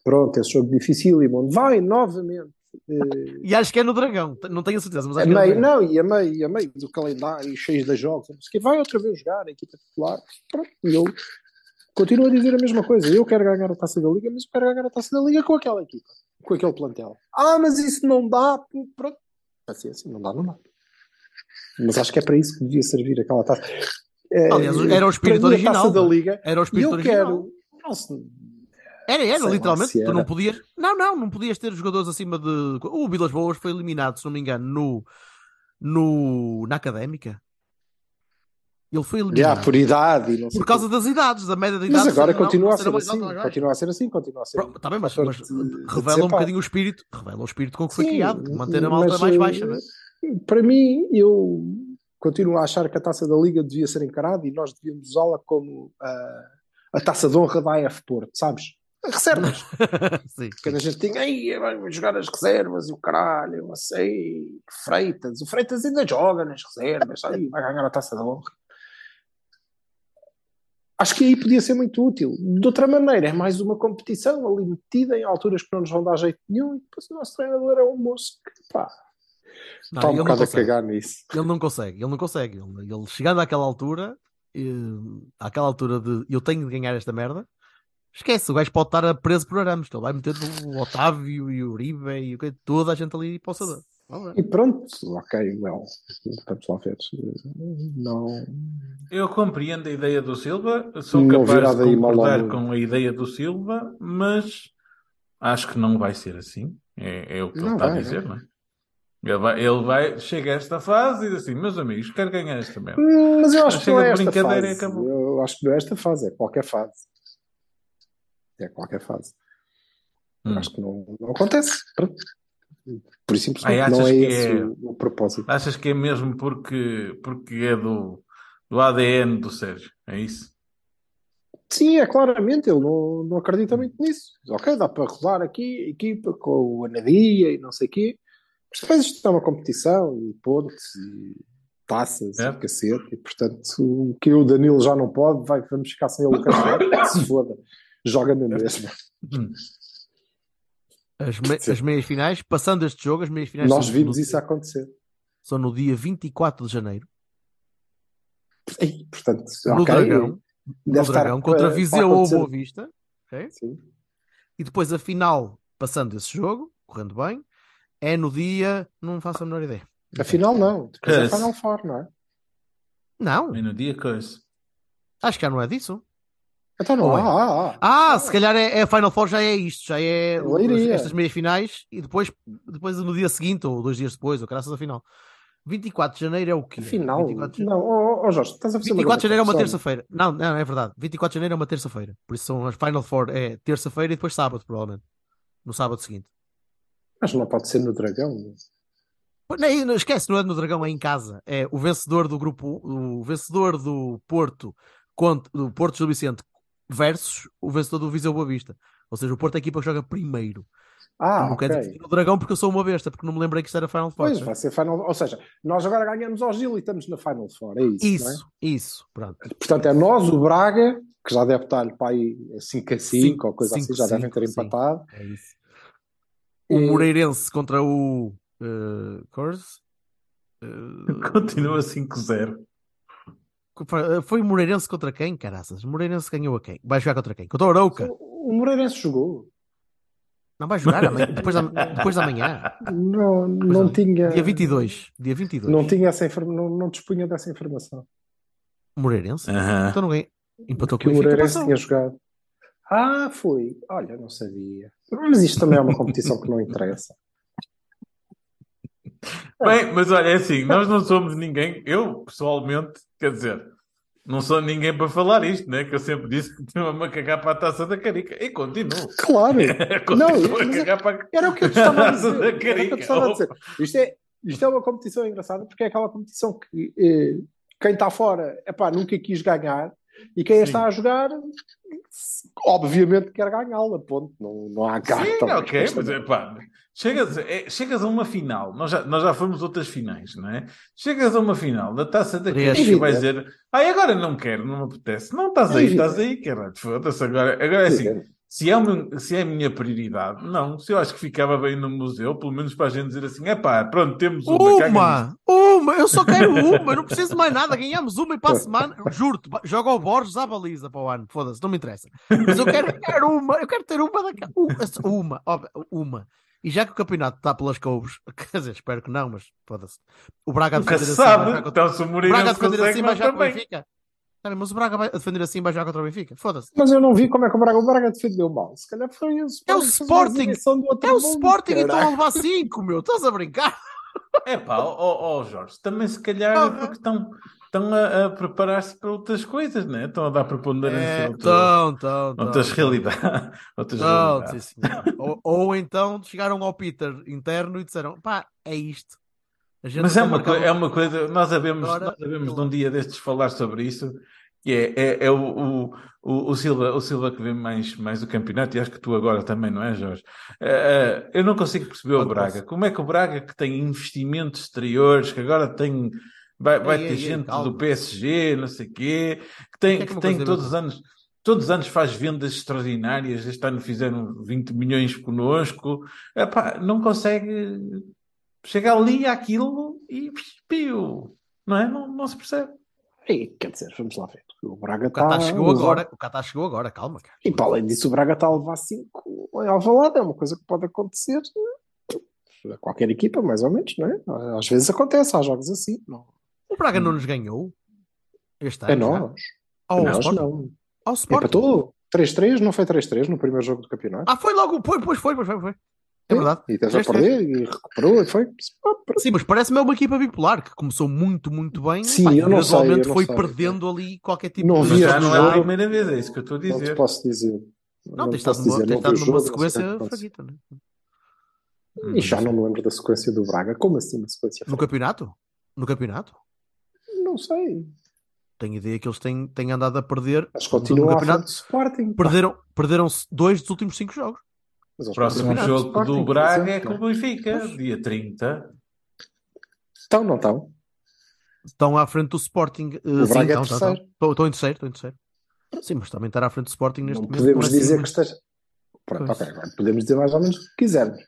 Pronto, esse jogo difícil e bom. Vai novamente. eh, E acho que é no Dragão, não tenho a certeza, mas a acho que é meio, não, e a meio, e a meio do calendário cheio de jogos, quê, vai outra vez jogar a equipa titular. Pronto, e eu continuo a dizer a mesma coisa. Eu quero ganhar a taça da Liga, mas eu quero ganhar a taça da Liga com aquela equipa, com aquele plantel. Ah, mas isso não dá. Pronto, paciência, não dá, não dá. Mas acho que é para isso que devia servir aquela taça. É, Aliás, era o espírito original. Taça da é? Liga. Era o espírito eu original. quero. Nossa, Era, era, Sei literalmente. se Tu não era. podias. Não, não, não podias ter jogadores acima de. O Vilas Boas foi eliminado, se não me engano, no, no, na académica. Ele foi eliminado. já, por idade não Por causa quê. das idades, da média de Mas idades. agora não- continua não a ser assim. não? Continua a ser assim, continua a ser. Pronto, Tá bem, mas, mas de- de revela um desempate. bocadinho o espírito. Revela o espírito com que foi Sim, criado, de manter a malta mas, mais eh, baixa, não é? Para mim, eu continuo a achar que a taça da Liga devia ser encarada e nós devíamos usá-la como ah, a taça de honra da AF Porto, sabes? Reservas. (laughs) Sim. Quando a gente tinha, aí vamos jogar as reservas e o caralho, eu não sei, Freitas, o Freitas ainda joga nas reservas, aí vai ganhar a taça da honra. Acho que aí podia ser muito útil. De outra maneira, é mais uma competição ali metida em alturas que não nos vão dar jeito nenhum e depois o nosso treinador é um moço que pá, Não, está um bocado a cagar nisso. ele não consegue, ele não consegue. Ele, ele chegando àquela altura, àquela altura de eu tenho de ganhar esta merda, esquece, o gajo pode estar preso por arames, que ele vai meter o Otávio e o Uribe e o que- toda a gente ali para o ver. E pronto, ok, well, vamos lá ver. Não, Eu compreendo a ideia do Silva, sou Não capaz de concordar com a ideia do Silva, mas acho que não vai ser assim. É, é o que ele Não está a vai, dizer, não é? Ele vai, ele vai, chega a esta fase e diz assim: meus amigos, quero ganhar esta merda. Hum, Mas eu acho Mas que não é esta fase. Eu acho que não é esta fase, é qualquer fase. É qualquer fase. Hum. Acho que não, não acontece. Por isso, simplesmente, não é esse é- o, o propósito. Achas que é mesmo porque, porque é do, do ADN do Sérgio? É isso? Sim, é claramente, ele não, não acredita muito nisso. Ok, dá para rodar aqui a equipa com o Anadia e não sei o quê. Mas depois isto é uma competição e pontos e taças Certo. e cacete. E portanto, o que o Danilo já não pode, vai, vamos ficar sem ele o resto. (laughs) Se foda, joga na mesma. Hum. As, me- Sim. as meias finais, passando este jogo, as meias finais Nós vimos isso acontecer. são no dia 24 de janeiro, Ei, portanto, no ok, Dragão, no deve Dragão contra para- Viseu ou. Boa Vista. ok? Sim. E depois a final, passando esse jogo, correndo bem, é no dia. Não faço a menor ideia. Afinal, não. Depois é Case. Final Four, não é? Não, E no dia coisa. acho que já não é disso. Então não é? há. Ah, ah. Ah, se calhar é, é a Final Four, já é isto, já é estas meias finais e depois, depois no dia seguinte, ou dois dias depois, ou graças à final. 24 de janeiro é o quê? Afinal, 24 de... não. Oh, oh, Jorge, estás a fazer uma 24 de janeiro é uma terça-feira. Não, não, é verdade. 24 de janeiro é uma terça-feira. Por isso são as Final Four, é terça-feira e depois sábado, provavelmente. No sábado seguinte. Mas não pode ser no Dragão. Nem, não esquece, não é no Dragão, é em casa. É o vencedor do grupo, o vencedor do Porto, contra, do Porto Gil Vicente versus o vencedor do Viseu Boa Vista. Ou seja, o Porto é a equipa que joga primeiro. Ah, não ok. quer dizer que no Dragão porque eu sou uma besta, porque não me lembrei que isto era Final Four. Pois, vai ser Final Ou seja, nós agora ganhamos ao Gil e estamos na Final Four. É isso, é? Isso, isso, pronto. Portanto, é nós, o Braga, que já deve estar para aí 5 a 5 Cinco, ou coisa cinco, assim, já devem ter cinco, sim. empatado. É isso. O E- Moreirense contra o uh, Course. Uh, (laughs) Continua 5-0. foi o Moreirense contra quem, caraças? O Moreirense ganhou a quem? Vai jogar contra quem? Contra o Arauca? O, Moreirense jogou. Não vai jogar amanhã, (laughs) depois, da, depois da manhã. Não, não não. tinha. Dia 22. Dia 22. Não tinha essa informação, não, não dispunha dessa informação. Moreirense? Aham. Então não ganhei. Empatou com o. Moreirense tinha jogado. Ah, foi. Olha, não sabia. Mas isto também é uma competição que não interessa. (laughs) Bem, mas olha, é assim, nós não somos ninguém, eu pessoalmente, quer dizer, não sou ninguém para falar isto, né? Que eu sempre disse que tinha-me a cagar para a taça da carica. E continuo. Claro. (laughs) Não, continuo mas é- para Era o que eu estava a dizer. da Era o que eu te Carica. estava a dizer. Isto é, isto é uma competição engraçada porque é aquela competição que eh, quem está fora epá, nunca quis ganhar e quem Sim. está a jogar obviamente quer ganhá-la, ponto. Não, não há cá. Sim, ok, mas é pá, chegas, é, chegas a uma final, nós já, nós já fomos outras finais, não é? Chegas a uma final da taça da. Carica e vais dizer, ai, agora não quero, não me apetece. Não, estás aí, estás aí, caralho, foda-se. Agora, agora é assim. Se é, uma- se é a minha prioridade, não, se eu acho que ficava bem no museu, pelo menos para a gente dizer assim, é pá, pronto, temos uma. Uma! uma, eu só quero uma, eu não preciso de mais nada. Ganhamos uma e para a semana, juro-te, joga o Borges à baliza para o ano, foda-se, não me interessa. Mas eu quero, eu quero uma, eu quero ter uma daquela. Uma, uma. E já que o campeonato está pelas couves, (laughs) quer dizer, espero que não, mas foda-se. O Braga a Nunca assim, sabe. contra- Então, se o o Mourinho Braga defender consegue, assim contra o também. Benfica. Bem, mas o Braga vai a defender assim vai jogar contra o Benfica. Foda-se. Mas eu não vi como é que o Braga, o Braga defendeu mal. Se calhar foi o Sporting. É o Sporting. exibição do outro É o mundo, Sporting e estão a levar 5, meu. Estás a brincar? É pá, ó ó, Jorge, também se calhar é porque estão, estão a, a preparar-se para outras coisas, né? Estão a dar preponderância É, a outras, tão, tão, tão. outras realidades. (laughs) Outras Não, realidades. ou então chegaram ao Peter interno e disseram: pá, é isto. Mas é uma, é uma coisa, nós sabemos, Agora, nós sabemos de um dia destes falar sobre isso, que é, é, é o, o, o, Silva, o Silva que vê mais, mais o campeonato, e acho que tu agora também, não é, Jorge? Eh, eu não consigo perceber o Braga. Como é que o Braga, que tem investimentos exteriores, que agora tem, vai, vai ter gente do PSG, não sei o quê, que Que tem, é que que tem todos os anos. Todos os anos faz vendas extraordinárias. Este ano fizeram 20 milhões connosco. Epá, não consegue chega ali àquilo e piu, não é? Não, não se percebe. E, quer dizer, vamos lá ver. O Braga O Qatar está. chegou agora. O Qatar chegou agora, calma, cara. E para além disso, o Braga está a levar 5 em Alvalade. É uma coisa que pode acontecer a qualquer equipa, mais ou menos, não é? Às vezes acontece, há jogos assim. Não. O Braga não nos ganhou este ano. É já? nós. Ao nós Sporting? não. Ao Sporting. Empatou 3-3, não foi 3-3 no primeiro jogo do campeonato? Ah, foi logo. Foi, pois foi, pois foi. foi. É verdade. E teve a 3-3. perder e recuperou e foi. Sim, mas parece-me uma equipa bipolar que começou muito, muito bem. Sim, pá, e eu não sei, gradualmente eu não foi sei. perdendo ali qualquer tipo Não de. Mas vi já não é a primeira vez, é isso que eu estou a Não te dizer. posso dizer. Não, te estado posso numa, dizer, não vi o estado numa jogo, não sei o que sequência fraquita, né? E já não me lembro da sequência do Braga. Como assim uma sequência? No campeonato? No campeonato? Não sei. Tenho ideia que eles têm, têm andado a perder. Mas continuam frente campeonato. Sporting. Perderam, perderam dois dos últimos cinco jogos. Mas eles Próximo jogo do Braga é com o Benfica, dia 30. Estão, não estão? Estão à frente do Sporting. eh, O sim, Braga é estão, estão, estão. Em terceiro, estou em terceiro. Sim, mas também estar à frente do Sporting neste Não momento. podemos dizer que esteja. Pronto, ok. Agora podemos dizer mais ou menos o que quisermos.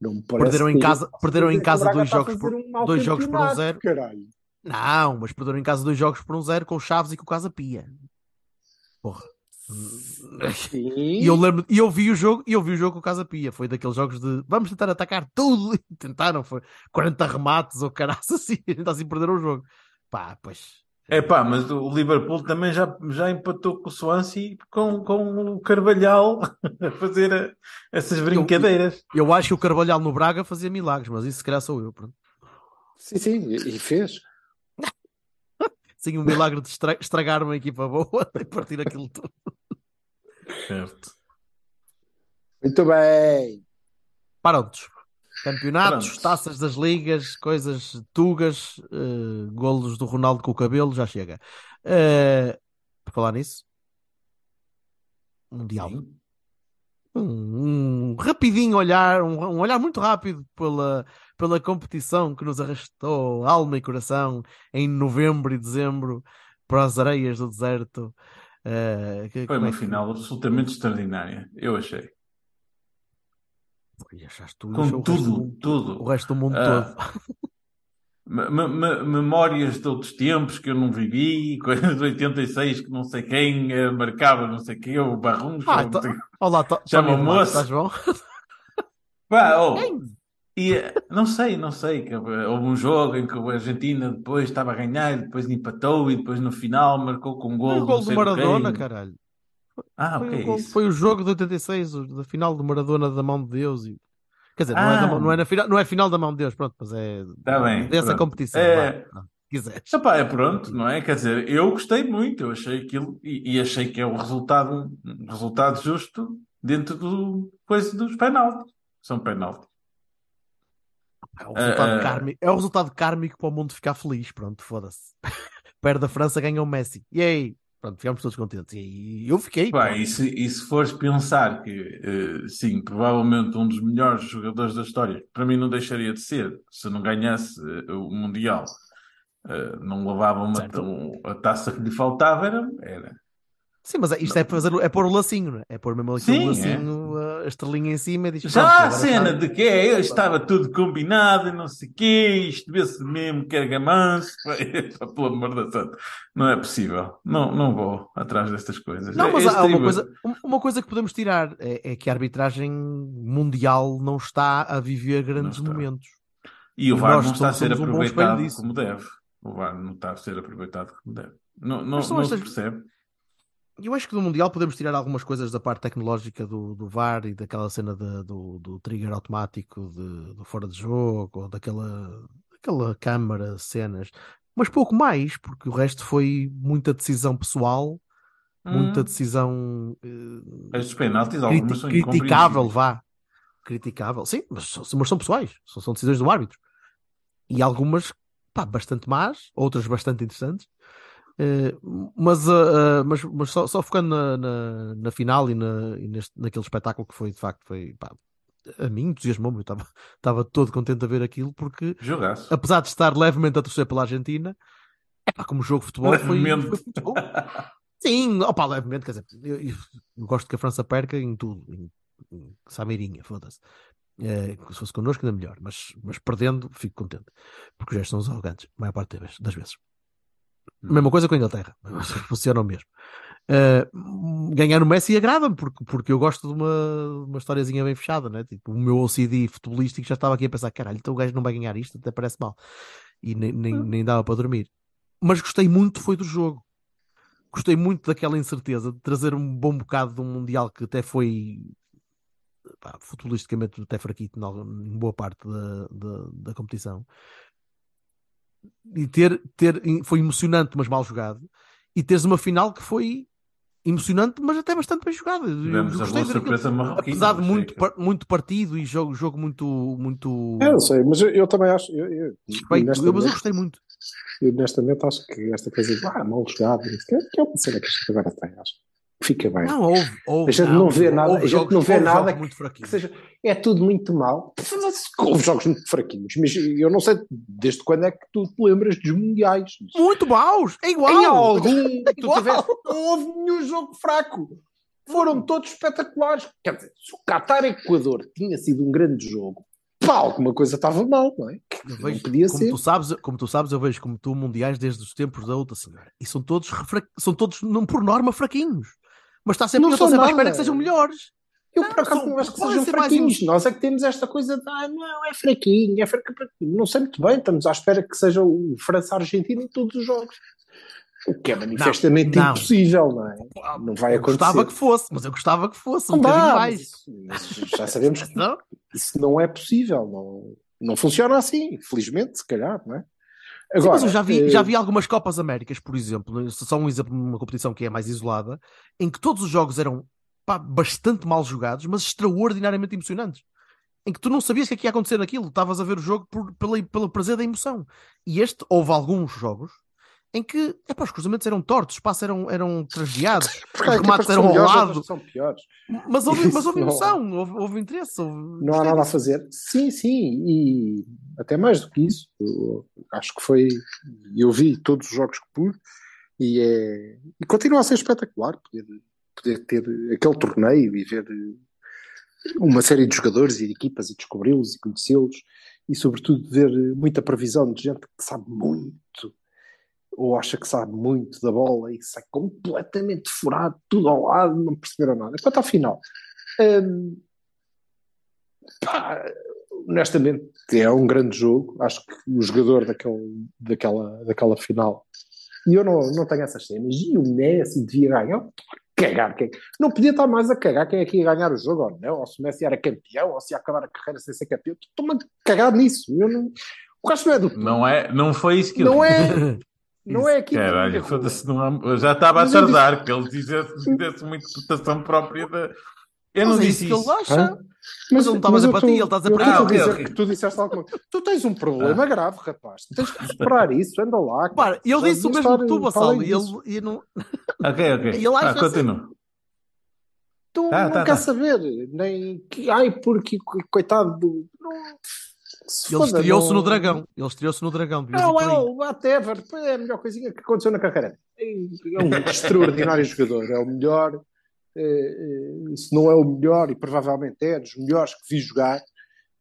Não, Perderam em que- casa- perderam em que o casa dois jogos por- um dois jogos por um zero. Caralho. Não, mas perderam em casa dois jogos por um zero com o Chaves e com o Casa Pia. Porra. E eu lembro, e eu vi o jogo, e eu vi o jogo com o Casa Pia. Foi daqueles jogos de vamos tentar atacar tudo. (laughs) E tentaram, foi 40 remates ou caraças (laughs) assim, a gente assim perderam o jogo. Pá, pois. É pá, mas o Liverpool também já, já empatou com o Swansea com, com o Carvalhal (laughs) a fazer a- essas brincadeiras. Eu acho que o Carvalhal no Braga fazia milagres, mas isso se calhar sou eu. Pronto. Sim, sim, e fez. Sim, o milagre de estra- estragar uma equipa boa (laughs) e partir aquilo tudo. Certo. Muito bem. Prontos. Campeonatos, Prontos. taças das ligas, coisas tugas, eh, golos do Ronaldo com o cabelo, já chega. Por falar nisso, Mundial. Um, um rapidinho olhar, um, um olhar muito rápido pela, pela competição que nos arrastou alma e coração em novembro e dezembro para as areias do deserto. Eh, que- Foi como é uma que- final absolutamente extraordinária, eu achei. Foi, achaste tu, Com achou o tudo, mundo- tudo. o resto do mundo Ah, todo. (laughs) Me- me- me- memórias de outros tempos que eu não vivi, coisas de 86 que não sei quem eh, marcava, não sei quem, o Barruncho. Ah, ou sei- Olá, to, Chama o moço. estás bom? Pá, (laughs) oh? E, não sei, não sei. que Houve um jogo em que a Argentina depois estava a ganhar, e depois empatou e depois no final marcou com um gol. Foi o gol do Maradona, caralho. Ah, Foi, ok, o gol- foi o jogo de 86, o- da final do Maradona da mão de Deus. E... Quer dizer, não, é da Ah. não, é na final, não é final da mão de Deus, pronto, mas é Tá bem, dessa pronto. competição. É. quiseres. Epá, é pronto, não é? Quer dizer, eu gostei muito, eu achei aquilo e, e achei que é o resultado, um resultado justo dentro do coisa dos penaltis. São penaltis. É o resultado, Ah, ah. kármico, é o resultado kármico para o mundo ficar feliz. Pronto, foda-se. (laughs) Perde a França, ganha o Messi. E aí? Pronto, ficamos todos contentes. E eu fiquei. E, se, e se fores pensar que, eh, sim, provavelmente um dos melhores jogadores da história, para mim não deixaria de ser, se não ganhasse eh, o Mundial, eh, não levava uma, um- a taça que lhe faltava, era, era, Sim, mas é- isto é, fazer, é pôr o lacinho, não é? É pôr mesmo aquele Sim, lacinho, a estrelinha em cima e diz Já "Pronto, a cena está." de que é, estava tudo combinado e não sei o quê, isto vê-se mesmo que é gamanço, (laughs) pelo amor da santa. Não é possível. Não, não vou atrás destas coisas. Não, mas Este há uma coisa, uma coisa que podemos tirar é, é que a arbitragem mundial não está a viver grandes momentos. E o VAR não está a ser um aproveitado disso. como deve. O VAR não está a ser aproveitado como deve. Não, não, Mas não estas- se percebe. Eu acho que do Mundial podemos tirar algumas coisas da parte tecnológica do, do VAR e daquela cena de- do, do trigger automático de, do fora de jogo ou daquela, daquela câmara, cenas, mas pouco mais, porque o resto foi muita decisão pessoal, muita Hum. decisão eh, Estes penaltis, criti- algumas são criticável, vá. Criticável, sim, mas, são- mas são pessoais, são, são decisões do árbitro. E algumas, pá, bastante más, outras bastante interessantes. Eh, mas uh, uh, mas, mas só, só focando na, na, na final e, na, e neste, naquele espetáculo que foi de facto foi pá, a mim entusiasmou-me, eu estava- (laughs) todo contente a ver aquilo porque Jogaço. apesar de estar levemente a torcer pela Argentina, é pá, como jogo de futebol foi, Levemente. foi futebol. (laughs) Sim, opa, levemente, quer dizer, eu, eu- eu gosto que a França perca em tudo, em, em Sameirinha, foda-se. Eh, se fosse connosco, ainda melhor, mas, mas perdendo, fico contente, porque já são os arrogantes, a maior parte das vezes- das vezes. Mesma coisa com a Inglaterra, (laughs) funciona o mesmo. Eh, ganhar o Messi agrada-me, porque, porque eu gosto de uma, uma historiazinha bem fechada, né? Tipo, o meu OCD futebolístico já estava aqui a pensar: caralho, então o gajo não vai ganhar isto, até parece mal, e nem, nem, nem dava para dormir. Mas gostei muito, foi do jogo. Gostei muito daquela incerteza de trazer um bom bocado de um Mundial que até foi pá, futbolisticamente até fraquito em boa parte da, da, da competição e ter, ter foi emocionante mas mal jogado e teres uma final que foi emocionante mas até bastante bem jogada gostei de surpresa marroquina. apesar de muito, par- muito partido e jogo, jogo muito muito É, eu sei, mas eu, eu também acho. Eu, eu, respeito, eu- mas eu gostei muito eu honestamente acho que esta coisa de ah, mal jogado, que é, que é uma cena que a gente agora tem, acho. Fica bem. não, houve, houve A gente não vê nada, a gente jogos- não vê nada que- muito que seja, é tudo muito mal. Houve jogos muito fraquinhos, mas eu não sei desde quando é que tu te lembras dos mundiais. muito maus, é igual Em algum (laughs) tu Igual. não houve nenhum jogo fraco. Foram todos espetaculares. Quer dizer, se o Qatar-Equador tinha sido um grande jogo, pá, alguma coisa estava mal, não é? Eu Não vejo, podia como ser. tu sabes, como tu sabes, eu vejo como tu mundiais desde os tempos da outra senhora. E são todos, são todos não, por norma fraquinhos. Mas está sempre, Não eu estou sempre à espera que sejam melhores. Eu, Não, por acaso, não acho que sejam fraquinhos. Nós é que temos esta coisa de, ah, não, é fraquinho, é fraquinho. Não sei muito bem, estamos à espera que seja o França-Argentina em todos os jogos. O que é manifestamente não. impossível, não é? Não vai eu gostava que acontecer. fosse, mas eu gostava que fosse um Não bocadinho dá, mais. isso- mas já sabemos (laughs) que Não? isso não é possível. Não, não funciona assim, felizmente, se calhar, não é? Sim, Agora, mas eu já vi, eh, já vi algumas Copas Américas, por exemplo, só um exemplo numa competição que é mais isolada, em que todos os jogos eram pá, bastante mal jogados, mas extraordinariamente emocionantes. Em que tu não sabias o que é que ia acontecer naquilo, estavas a ver o jogo por, pela, pelo prazer da emoção. E este, houve alguns jogos em que epá, os cruzamentos eram tortos, os passos eram, eram transviados, porque (laughs) os remates eram ao lado, são piores. mas houve, mas houve emoção, houve, houve interesse. houve- Não há nada a fazer. Sim, sim, e até mais do que isso. Eu acho que foi. Eu vi todos os jogos que pude e, é, e continua a ser espetacular poder, poder ter aquele torneio e ver uma série de jogadores e de equipas e descobri-los e conhecê-los e, sobretudo, ver muita previsão de gente que sabe muito ou acha que sabe muito da bola e sai completamente furado, tudo ao lado, não perceberam nada. Quanto ao final. hum, pá, honestamente, é um grande jogo. Acho que o jogador daquele, daquela, daquela final, e eu não, não tenho essas cenas, e o Messi devia ganhar. Cagar. Não podia estar mais a cagar quem é que ia ganhar o jogo ou não, ou se o Messi era campeão, ou se ia acabar a carreira sem ser campeão. Estou-me a cagar nisso. Eu não... O gajo não é do. Não, é, não foi isso que Não ele é, (laughs) não é aqui. Caralho, foda-se, não há- eu já estava a Mas tardar que ele dissesse, desse uma interpretação própria da. Eu não Mas é disse isso que ele acha. Hã? Mas ele não estava a ti, ele está a dizer para Ah, a ok, dizer ok. que tu disseste alguma coisa. Tu tens um problema grave, rapaz. Tu tens que superar (laughs) isso. Anda lá. Para, ele disse o mesmo que tu, além e ele, e não... (laughs) Ok, ok. Ele acha Ah, assim. continua. Tu Tá, não tá, quer tá. saber. Nem que, ai, porque co- coitado do. Não, se Ele estreou-se não- no Dragão. Ele estreou-se no Dragão. por aí. well, whatever. É a melhor coisinha que aconteceu na carreira. É um extraordinário (laughs) jogador. É o melhor, eh, eh, se não é o melhor, e provavelmente é dos melhores que vi jogar,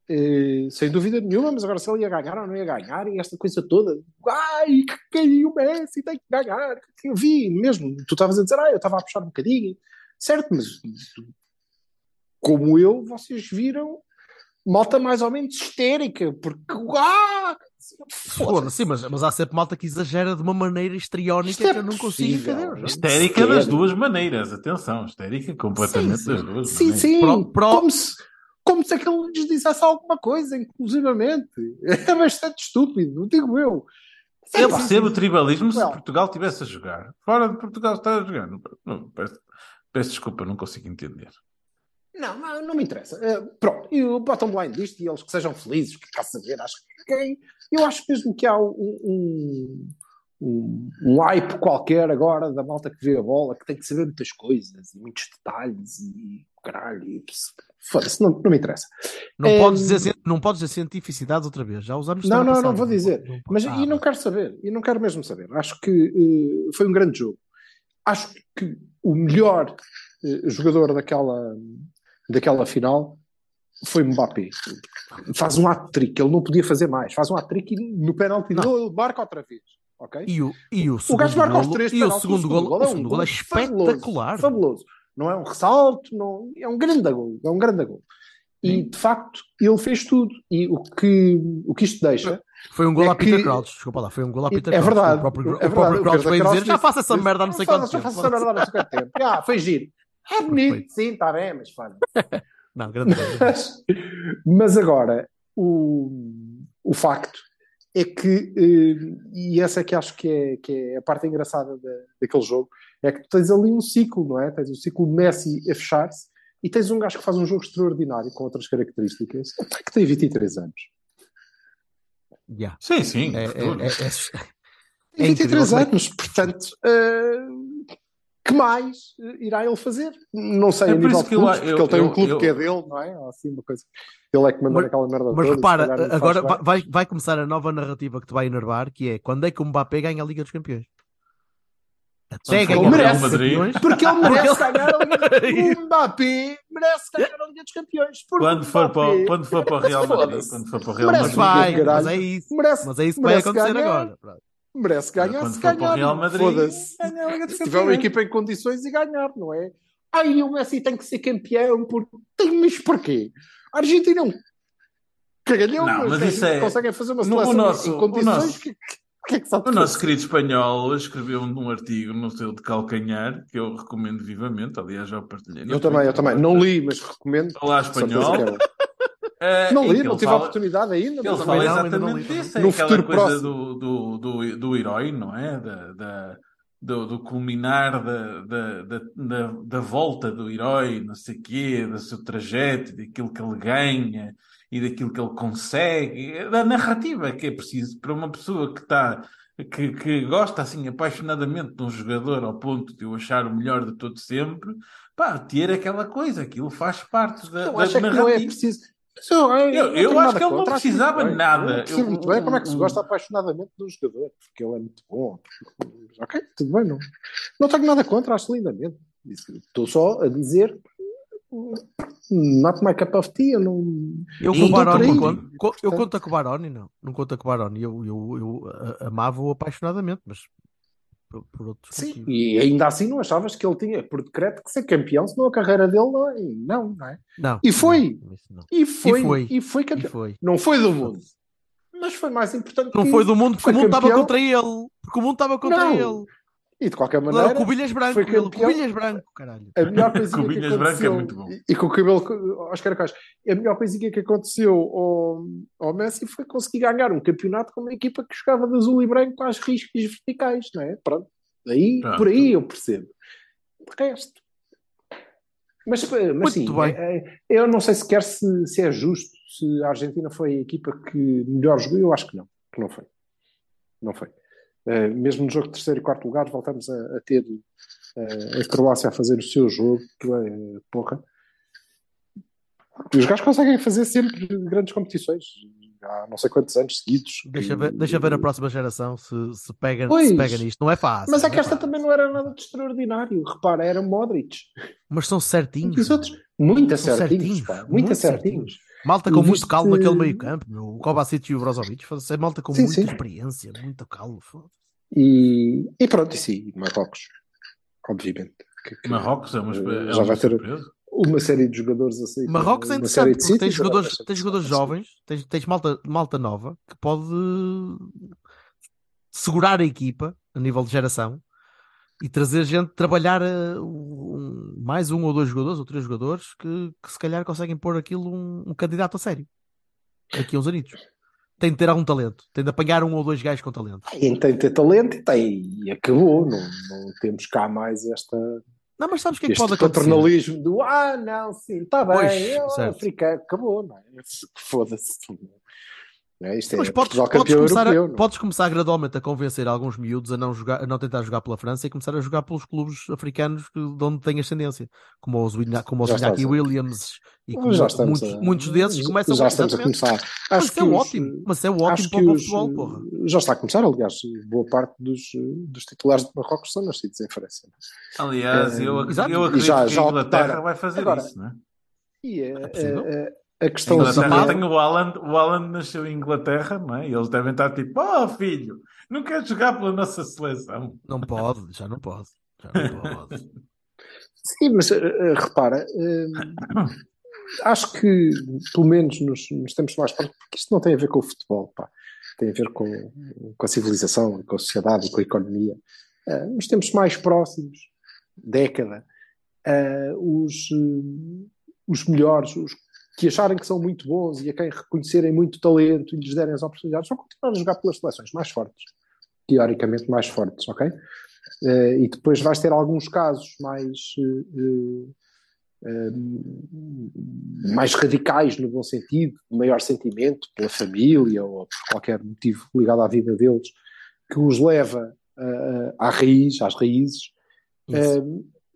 eh, sem dúvida nenhuma. Mas agora, se ele ia ganhar ou não ia ganhar, e esta coisa toda, ai, que caiu o Messi, tem que ganhar. Eu vi mesmo. Tu estavas a dizer, ah, eu estava a puxar um bocadinho, certo, mas como eu, vocês viram malta mais ou menos histérica, porque ah, Foda-se, sim, mas, mas há sempre malta que exagera de uma maneira histriónica é que eu não consigo entender. Histérica Sequer. das duas maneiras, atenção, histérica completamente Sim, das duas Sim, maneiras. sim, Pro- pro- Como, se, como se aquilo lhes dissesse alguma coisa, inclusivamente. É bastante estúpido, digo eu. Sei Eu percebo o tribalismo se. Portugal estivesse a jogar. Fora de Portugal está a jogar. Não, não, peço, peço desculpa, não consigo entender. Não, não, não me interessa. Eh, pronto, e o bottom line disto, e eles que sejam felizes, que cá saber, acho que quem. Eu acho mesmo que há um, um, um, hype qualquer agora da malta que vê a bola, que tem que saber muitas coisas, e muitos detalhes, e caralho, e foda-se, não, não me interessa. Não, Em- podes dizer, não podes dizer cientificidades outra vez. Já usamos Não, não, não vou dizer. Não- Mas Ah, e não quero saber, e não quero mesmo saber. Acho que eh, foi um grande jogo. Acho que o melhor eh, jogador daquela, daquela final foi Mbappé. Faz um hat-trick, ele não podia fazer mais. Faz um hat-trick e no penalti Não. ele marca outra vez. Ok? E o, e o O segundo gajo marca golo, três e o segundo o é um segundo golo é espetacular. Fabuloso. Não é um ressalto, não, é um grande gol. É um grande gol. E de facto ele fez tudo. E o que, o que isto deixa Foi um golo É a Peter que- Crouch. Desculpa lá, foi um golo a É Peter Crouch. verdade. O próprio, é o verdade. próprio Crouch veio dizer, já faça essa merda há não sei Faça- quanto Já tempo. faço essa merda há não sei quanto tempo. (laughs) Ah, foi giro. É bonito, Perfeito. sim, está bem, mas foda. (laughs) Não, grande. Mas, mas agora, o, o facto é que, eh, e essa é que acho que é, que é a parte engraçada da- daquele jogo, é que tu tens ali um ciclo, não é? Tens o ciclo de Messi a fechar-se e tens um gajo que faz um jogo extraordinário com outras características, que tem 23 anos. Yeah. Sim, sim. É, é, é, é, Tem É 23 incrível como é que- anos, portanto, eh, que mais eh, irá ele fazer? Não sei É a por nível isso de que eu- clubes, porque eu- ele tem um eu- clube eu- que é dele, não é? Ou assim, uma coisa. Ele é que manda Mas- aquela merda Mas toda, repara, não agora vai, vai começar a nova narrativa que te vai enervar, que é quando é que o Mbappé ganha a Liga dos Campeões? Até Ele ganhar a merece. Liga dos Campeões. Porque ele merece ganhar a Liga O Mbappé merece ganhar a Liga dos Campeões. Quando for, para, quando for para o Real Madrid, quando for para o Real Merece Mas Madrid, vai, mas é isso. merece, Mas é isso que vai acontecer ganhar. agora. Pronto. Merece ganhar quando se ganhar. Real Madrid, Foda-se. Liga dos Se tiver uma equipa em condições e ganhar, não é? Ai, o Messi tem que ser campeão. Por... Tem, mas porquê? A Argentina é um cagalhão. Não, mas isso é- Conseguem fazer uma No- seleção nosso- em condições nosso- que, que é que O nosso querido espanhol escreveu um artigo no seu de calcanhar, que eu recomendo vivamente, aliás, já o partilhei. no Eu também, eu também. Não li, mas recomendo. Olá, espanhol. Eh, Não li, não tive a fala- oportunidade ainda. Ele mas fala não, não exatamente disso, é No aquela futuro coisa próximo. do, do, do, do herói, não é? Da, da- do, do culminar da, da, da, da, volta do herói, não sei o quê, do seu trajeto, daquilo que ele ganha e daquilo que ele consegue, da narrativa que é preciso para uma pessoa que está. Que, que gosta assim apaixonadamente de um jogador ao ponto de o achar o melhor de todo sempre, pá, ter aquela coisa, aquilo faz parte da, Eu da acho é que não é narrativa. preciso. Eu, eu, Eu- acho que ele não precisava bem. nada. Eu percebo Eu- muito bem como é que se gosta apaixonadamente de um jogador, porque ele é muito bom. Ok, tudo bem, não, não tenho nada contra, acho lindamente. Estou só a dizer. Not my cup of tea, eu não. Eu com o Baroni, conto, co- eu conto com o Baroni, não. Não conto com o Baroni. Eu, eu, eu amava-o apaixonadamente, mas por, por outros Sim, motivos. e ainda assim não achavas que ele tinha por decreto que ser campeão, senão a carreira dele não é. Não, não é? Não, E foi. não. E foi, E foi. e foi E campeão. foi. Não foi do mundo, mas foi mais importante Não que foi do mundo porque Foi o mundo estava contra ele. Porque o mundo estava contra Não. ele. E de qualquer maneira, o Cobilhas branco. foi campeão. Cobilhas branco, caralho. a melhor coisinha que é aconteceu muito bom. e, e com o cabelo aos caracóis, a melhor coisinha que aconteceu ao, ao Messi foi conseguir ganhar um campeonato com uma equipa que jogava de azul e branco às riscas verticais, não é? Pronto. Aí, Pronto. por aí eu percebo. De resto. Mas, mas sim, bem. é- é- eu não sei sequer se, se é justo se a Argentina foi a equipa que melhor jogou. Eu acho que não, que não foi. Não foi. Eh, mesmo no jogo de terceiro e quarto lugar, voltamos a, a ter eh, a Croácia a fazer o seu jogo, que é porra. E os gajos conseguem fazer sempre grandes competições. há não sei quantos anos seguidos. Deixa ver, deixa ver a próxima geração se, se, pega, Pois. se pega nisto. Não é fácil. Mas é que esta fácil. também não era nada de extraordinário. Repara, era Modric. Mas são certinhos. E os outros, muito São certinhos, certinhos, pá, muito muito certinhos. Malta com muito calma naquele meio campo. meu. O Kovacic e o Brozovic. É malta com Sim, muita sim. experiência, muita calma. foda-se. E, e pronto, e sim, Marrocos, obviamente. que- que Marrocos é uma, é já uma vai ter surpresa. uma série de jogadores assim. Marrocos é interessante porque tens jogadores, tens jogadores jovens, tens, tens malta, malta nova que pode segurar a equipa a nível de geração e trazer gente trabalhar eh, um- mais um ou dois jogadores ou três jogadores que, que se calhar conseguem pôr aquilo um, um candidato a sério daqui a uns anitos. Tem de ter algum talento, tem de apanhar um ou dois gajos com talento. Tem de ter talento e tem, e acabou. Não, não temos cá mais esta, Não, mas sabes o que é que pode acontecer? paternalismo do ah, não, sim, está bem, Pois, certo. africano, acabou, não é? Foda-se. Não é? Isto é Mas podes, Portugal podes campeão começar, a- europeu. não é? podes começar gradualmente a convencer alguns miúdos a não, jogar, a não tentar jogar pela França e começar a jogar pelos clubes africanos que, de onde tem ascendência, como os, como os Iñaki estás a- Williams e como muitos, a- muitos desses começam já estamos a começar. Mas Acho isso é que os- ótimo, mas é acho ótimo para que o os- futebol, porra. Já está a começar, aliás, boa parte dos, dos titulares de Marrocos são nascidos em França. Aliás, É, eu, eu E acredito já- que já a Inglaterra vai fazer Agora, isso, não é? E a, É possível. A- questão Inglaterra Zapata- tem o Haaland, o Haaland nasceu em Inglaterra, não é? E eles devem estar tipo, oh filho, não queres jogar pela nossa seleção? Não pode, já não pode. Já não pode. (laughs) Sim, mas eh, repara, eh, acho que pelo menos nos, nos tempos mais próximos, porque isto não tem a ver com o futebol, pá, tem a ver com, com a civilização, com a sociedade e com a economia. Eh, nos tempos mais próximos, década, os, os melhores, os que acharem que são muito bons e a quem reconhecerem muito talento e lhes derem as oportunidades, vão continuar a jogar pelas seleções mais fortes, teoricamente mais fortes, ok? Eh, e depois vais ter alguns casos mais, eh, eh, mais radicais no bom sentido, maior sentimento pela família ou por qualquer motivo ligado à vida deles, que os leva à raiz, às raízes.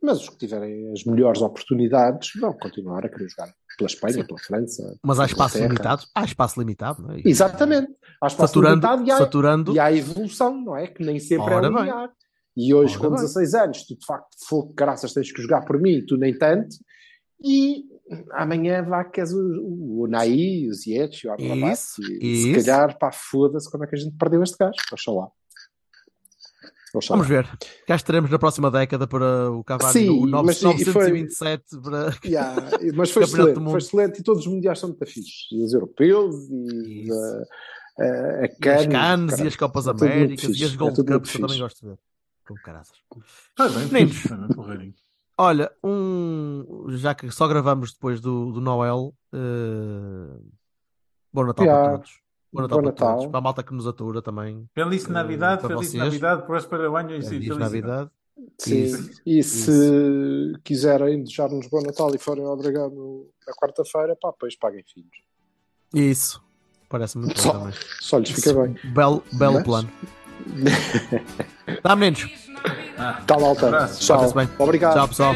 Mas os que tiverem as melhores oportunidades vão continuar a querer jogar pela Espanha, pela França. Mas há espaço Inglaterra. limitado. Há espaço limitado, não é? E- Exatamente. Há espaço Saturando, limitado e há, saturando. e há evolução, não é? Que nem sempre Ora é linear. E hoje, Ora com bem. 16 anos, tu de facto, fogo, graças, tens que jogar por mim, tu nem tanto. E amanhã vá que és o, o, o Naí, o Ziyech, o. Isso, E se calhar, pá, foda-se como é que a gente perdeu este gajo. Oxalá. Oxalá. Vamos ver. Cá estaremos na próxima década para o Cavani Sim, o nove- mas sim, e foi- 927 para... (laughs) Yeah, mas foi excelente, foi excelente e todos os mundiais são muito fixes. E os europeus e Isso. a, a, a E as Cannes, Cannes e as Copas É Américas e as é Gold muito Cups que eu também gosto de ver. Com caraças. Ah, bem, Meninos. é? Olha, um... já que só gravamos depois do, do Noel, eh, bom Natal Yeah. para todos. Bom Natal Bom para Natal. todos. Para a malta que nos atura também. Feliz Eh, Navidade, para feliz vocês. Navidade, próspero ano e Feliz felicidade. Navidade. Sim. Isso. E se quiserem desejar-nos bom Natal e forem ao Dragão na quarta-feira, pá, pois paguem filhos. Isso. Parece muito bom Só, também. só lhes fica bem. Belo, belo Mas- plano. (laughs) Dá menos. Tá malta. Abraço. Tchau. Portem-se bem. Obrigado. Tchau, pessoal.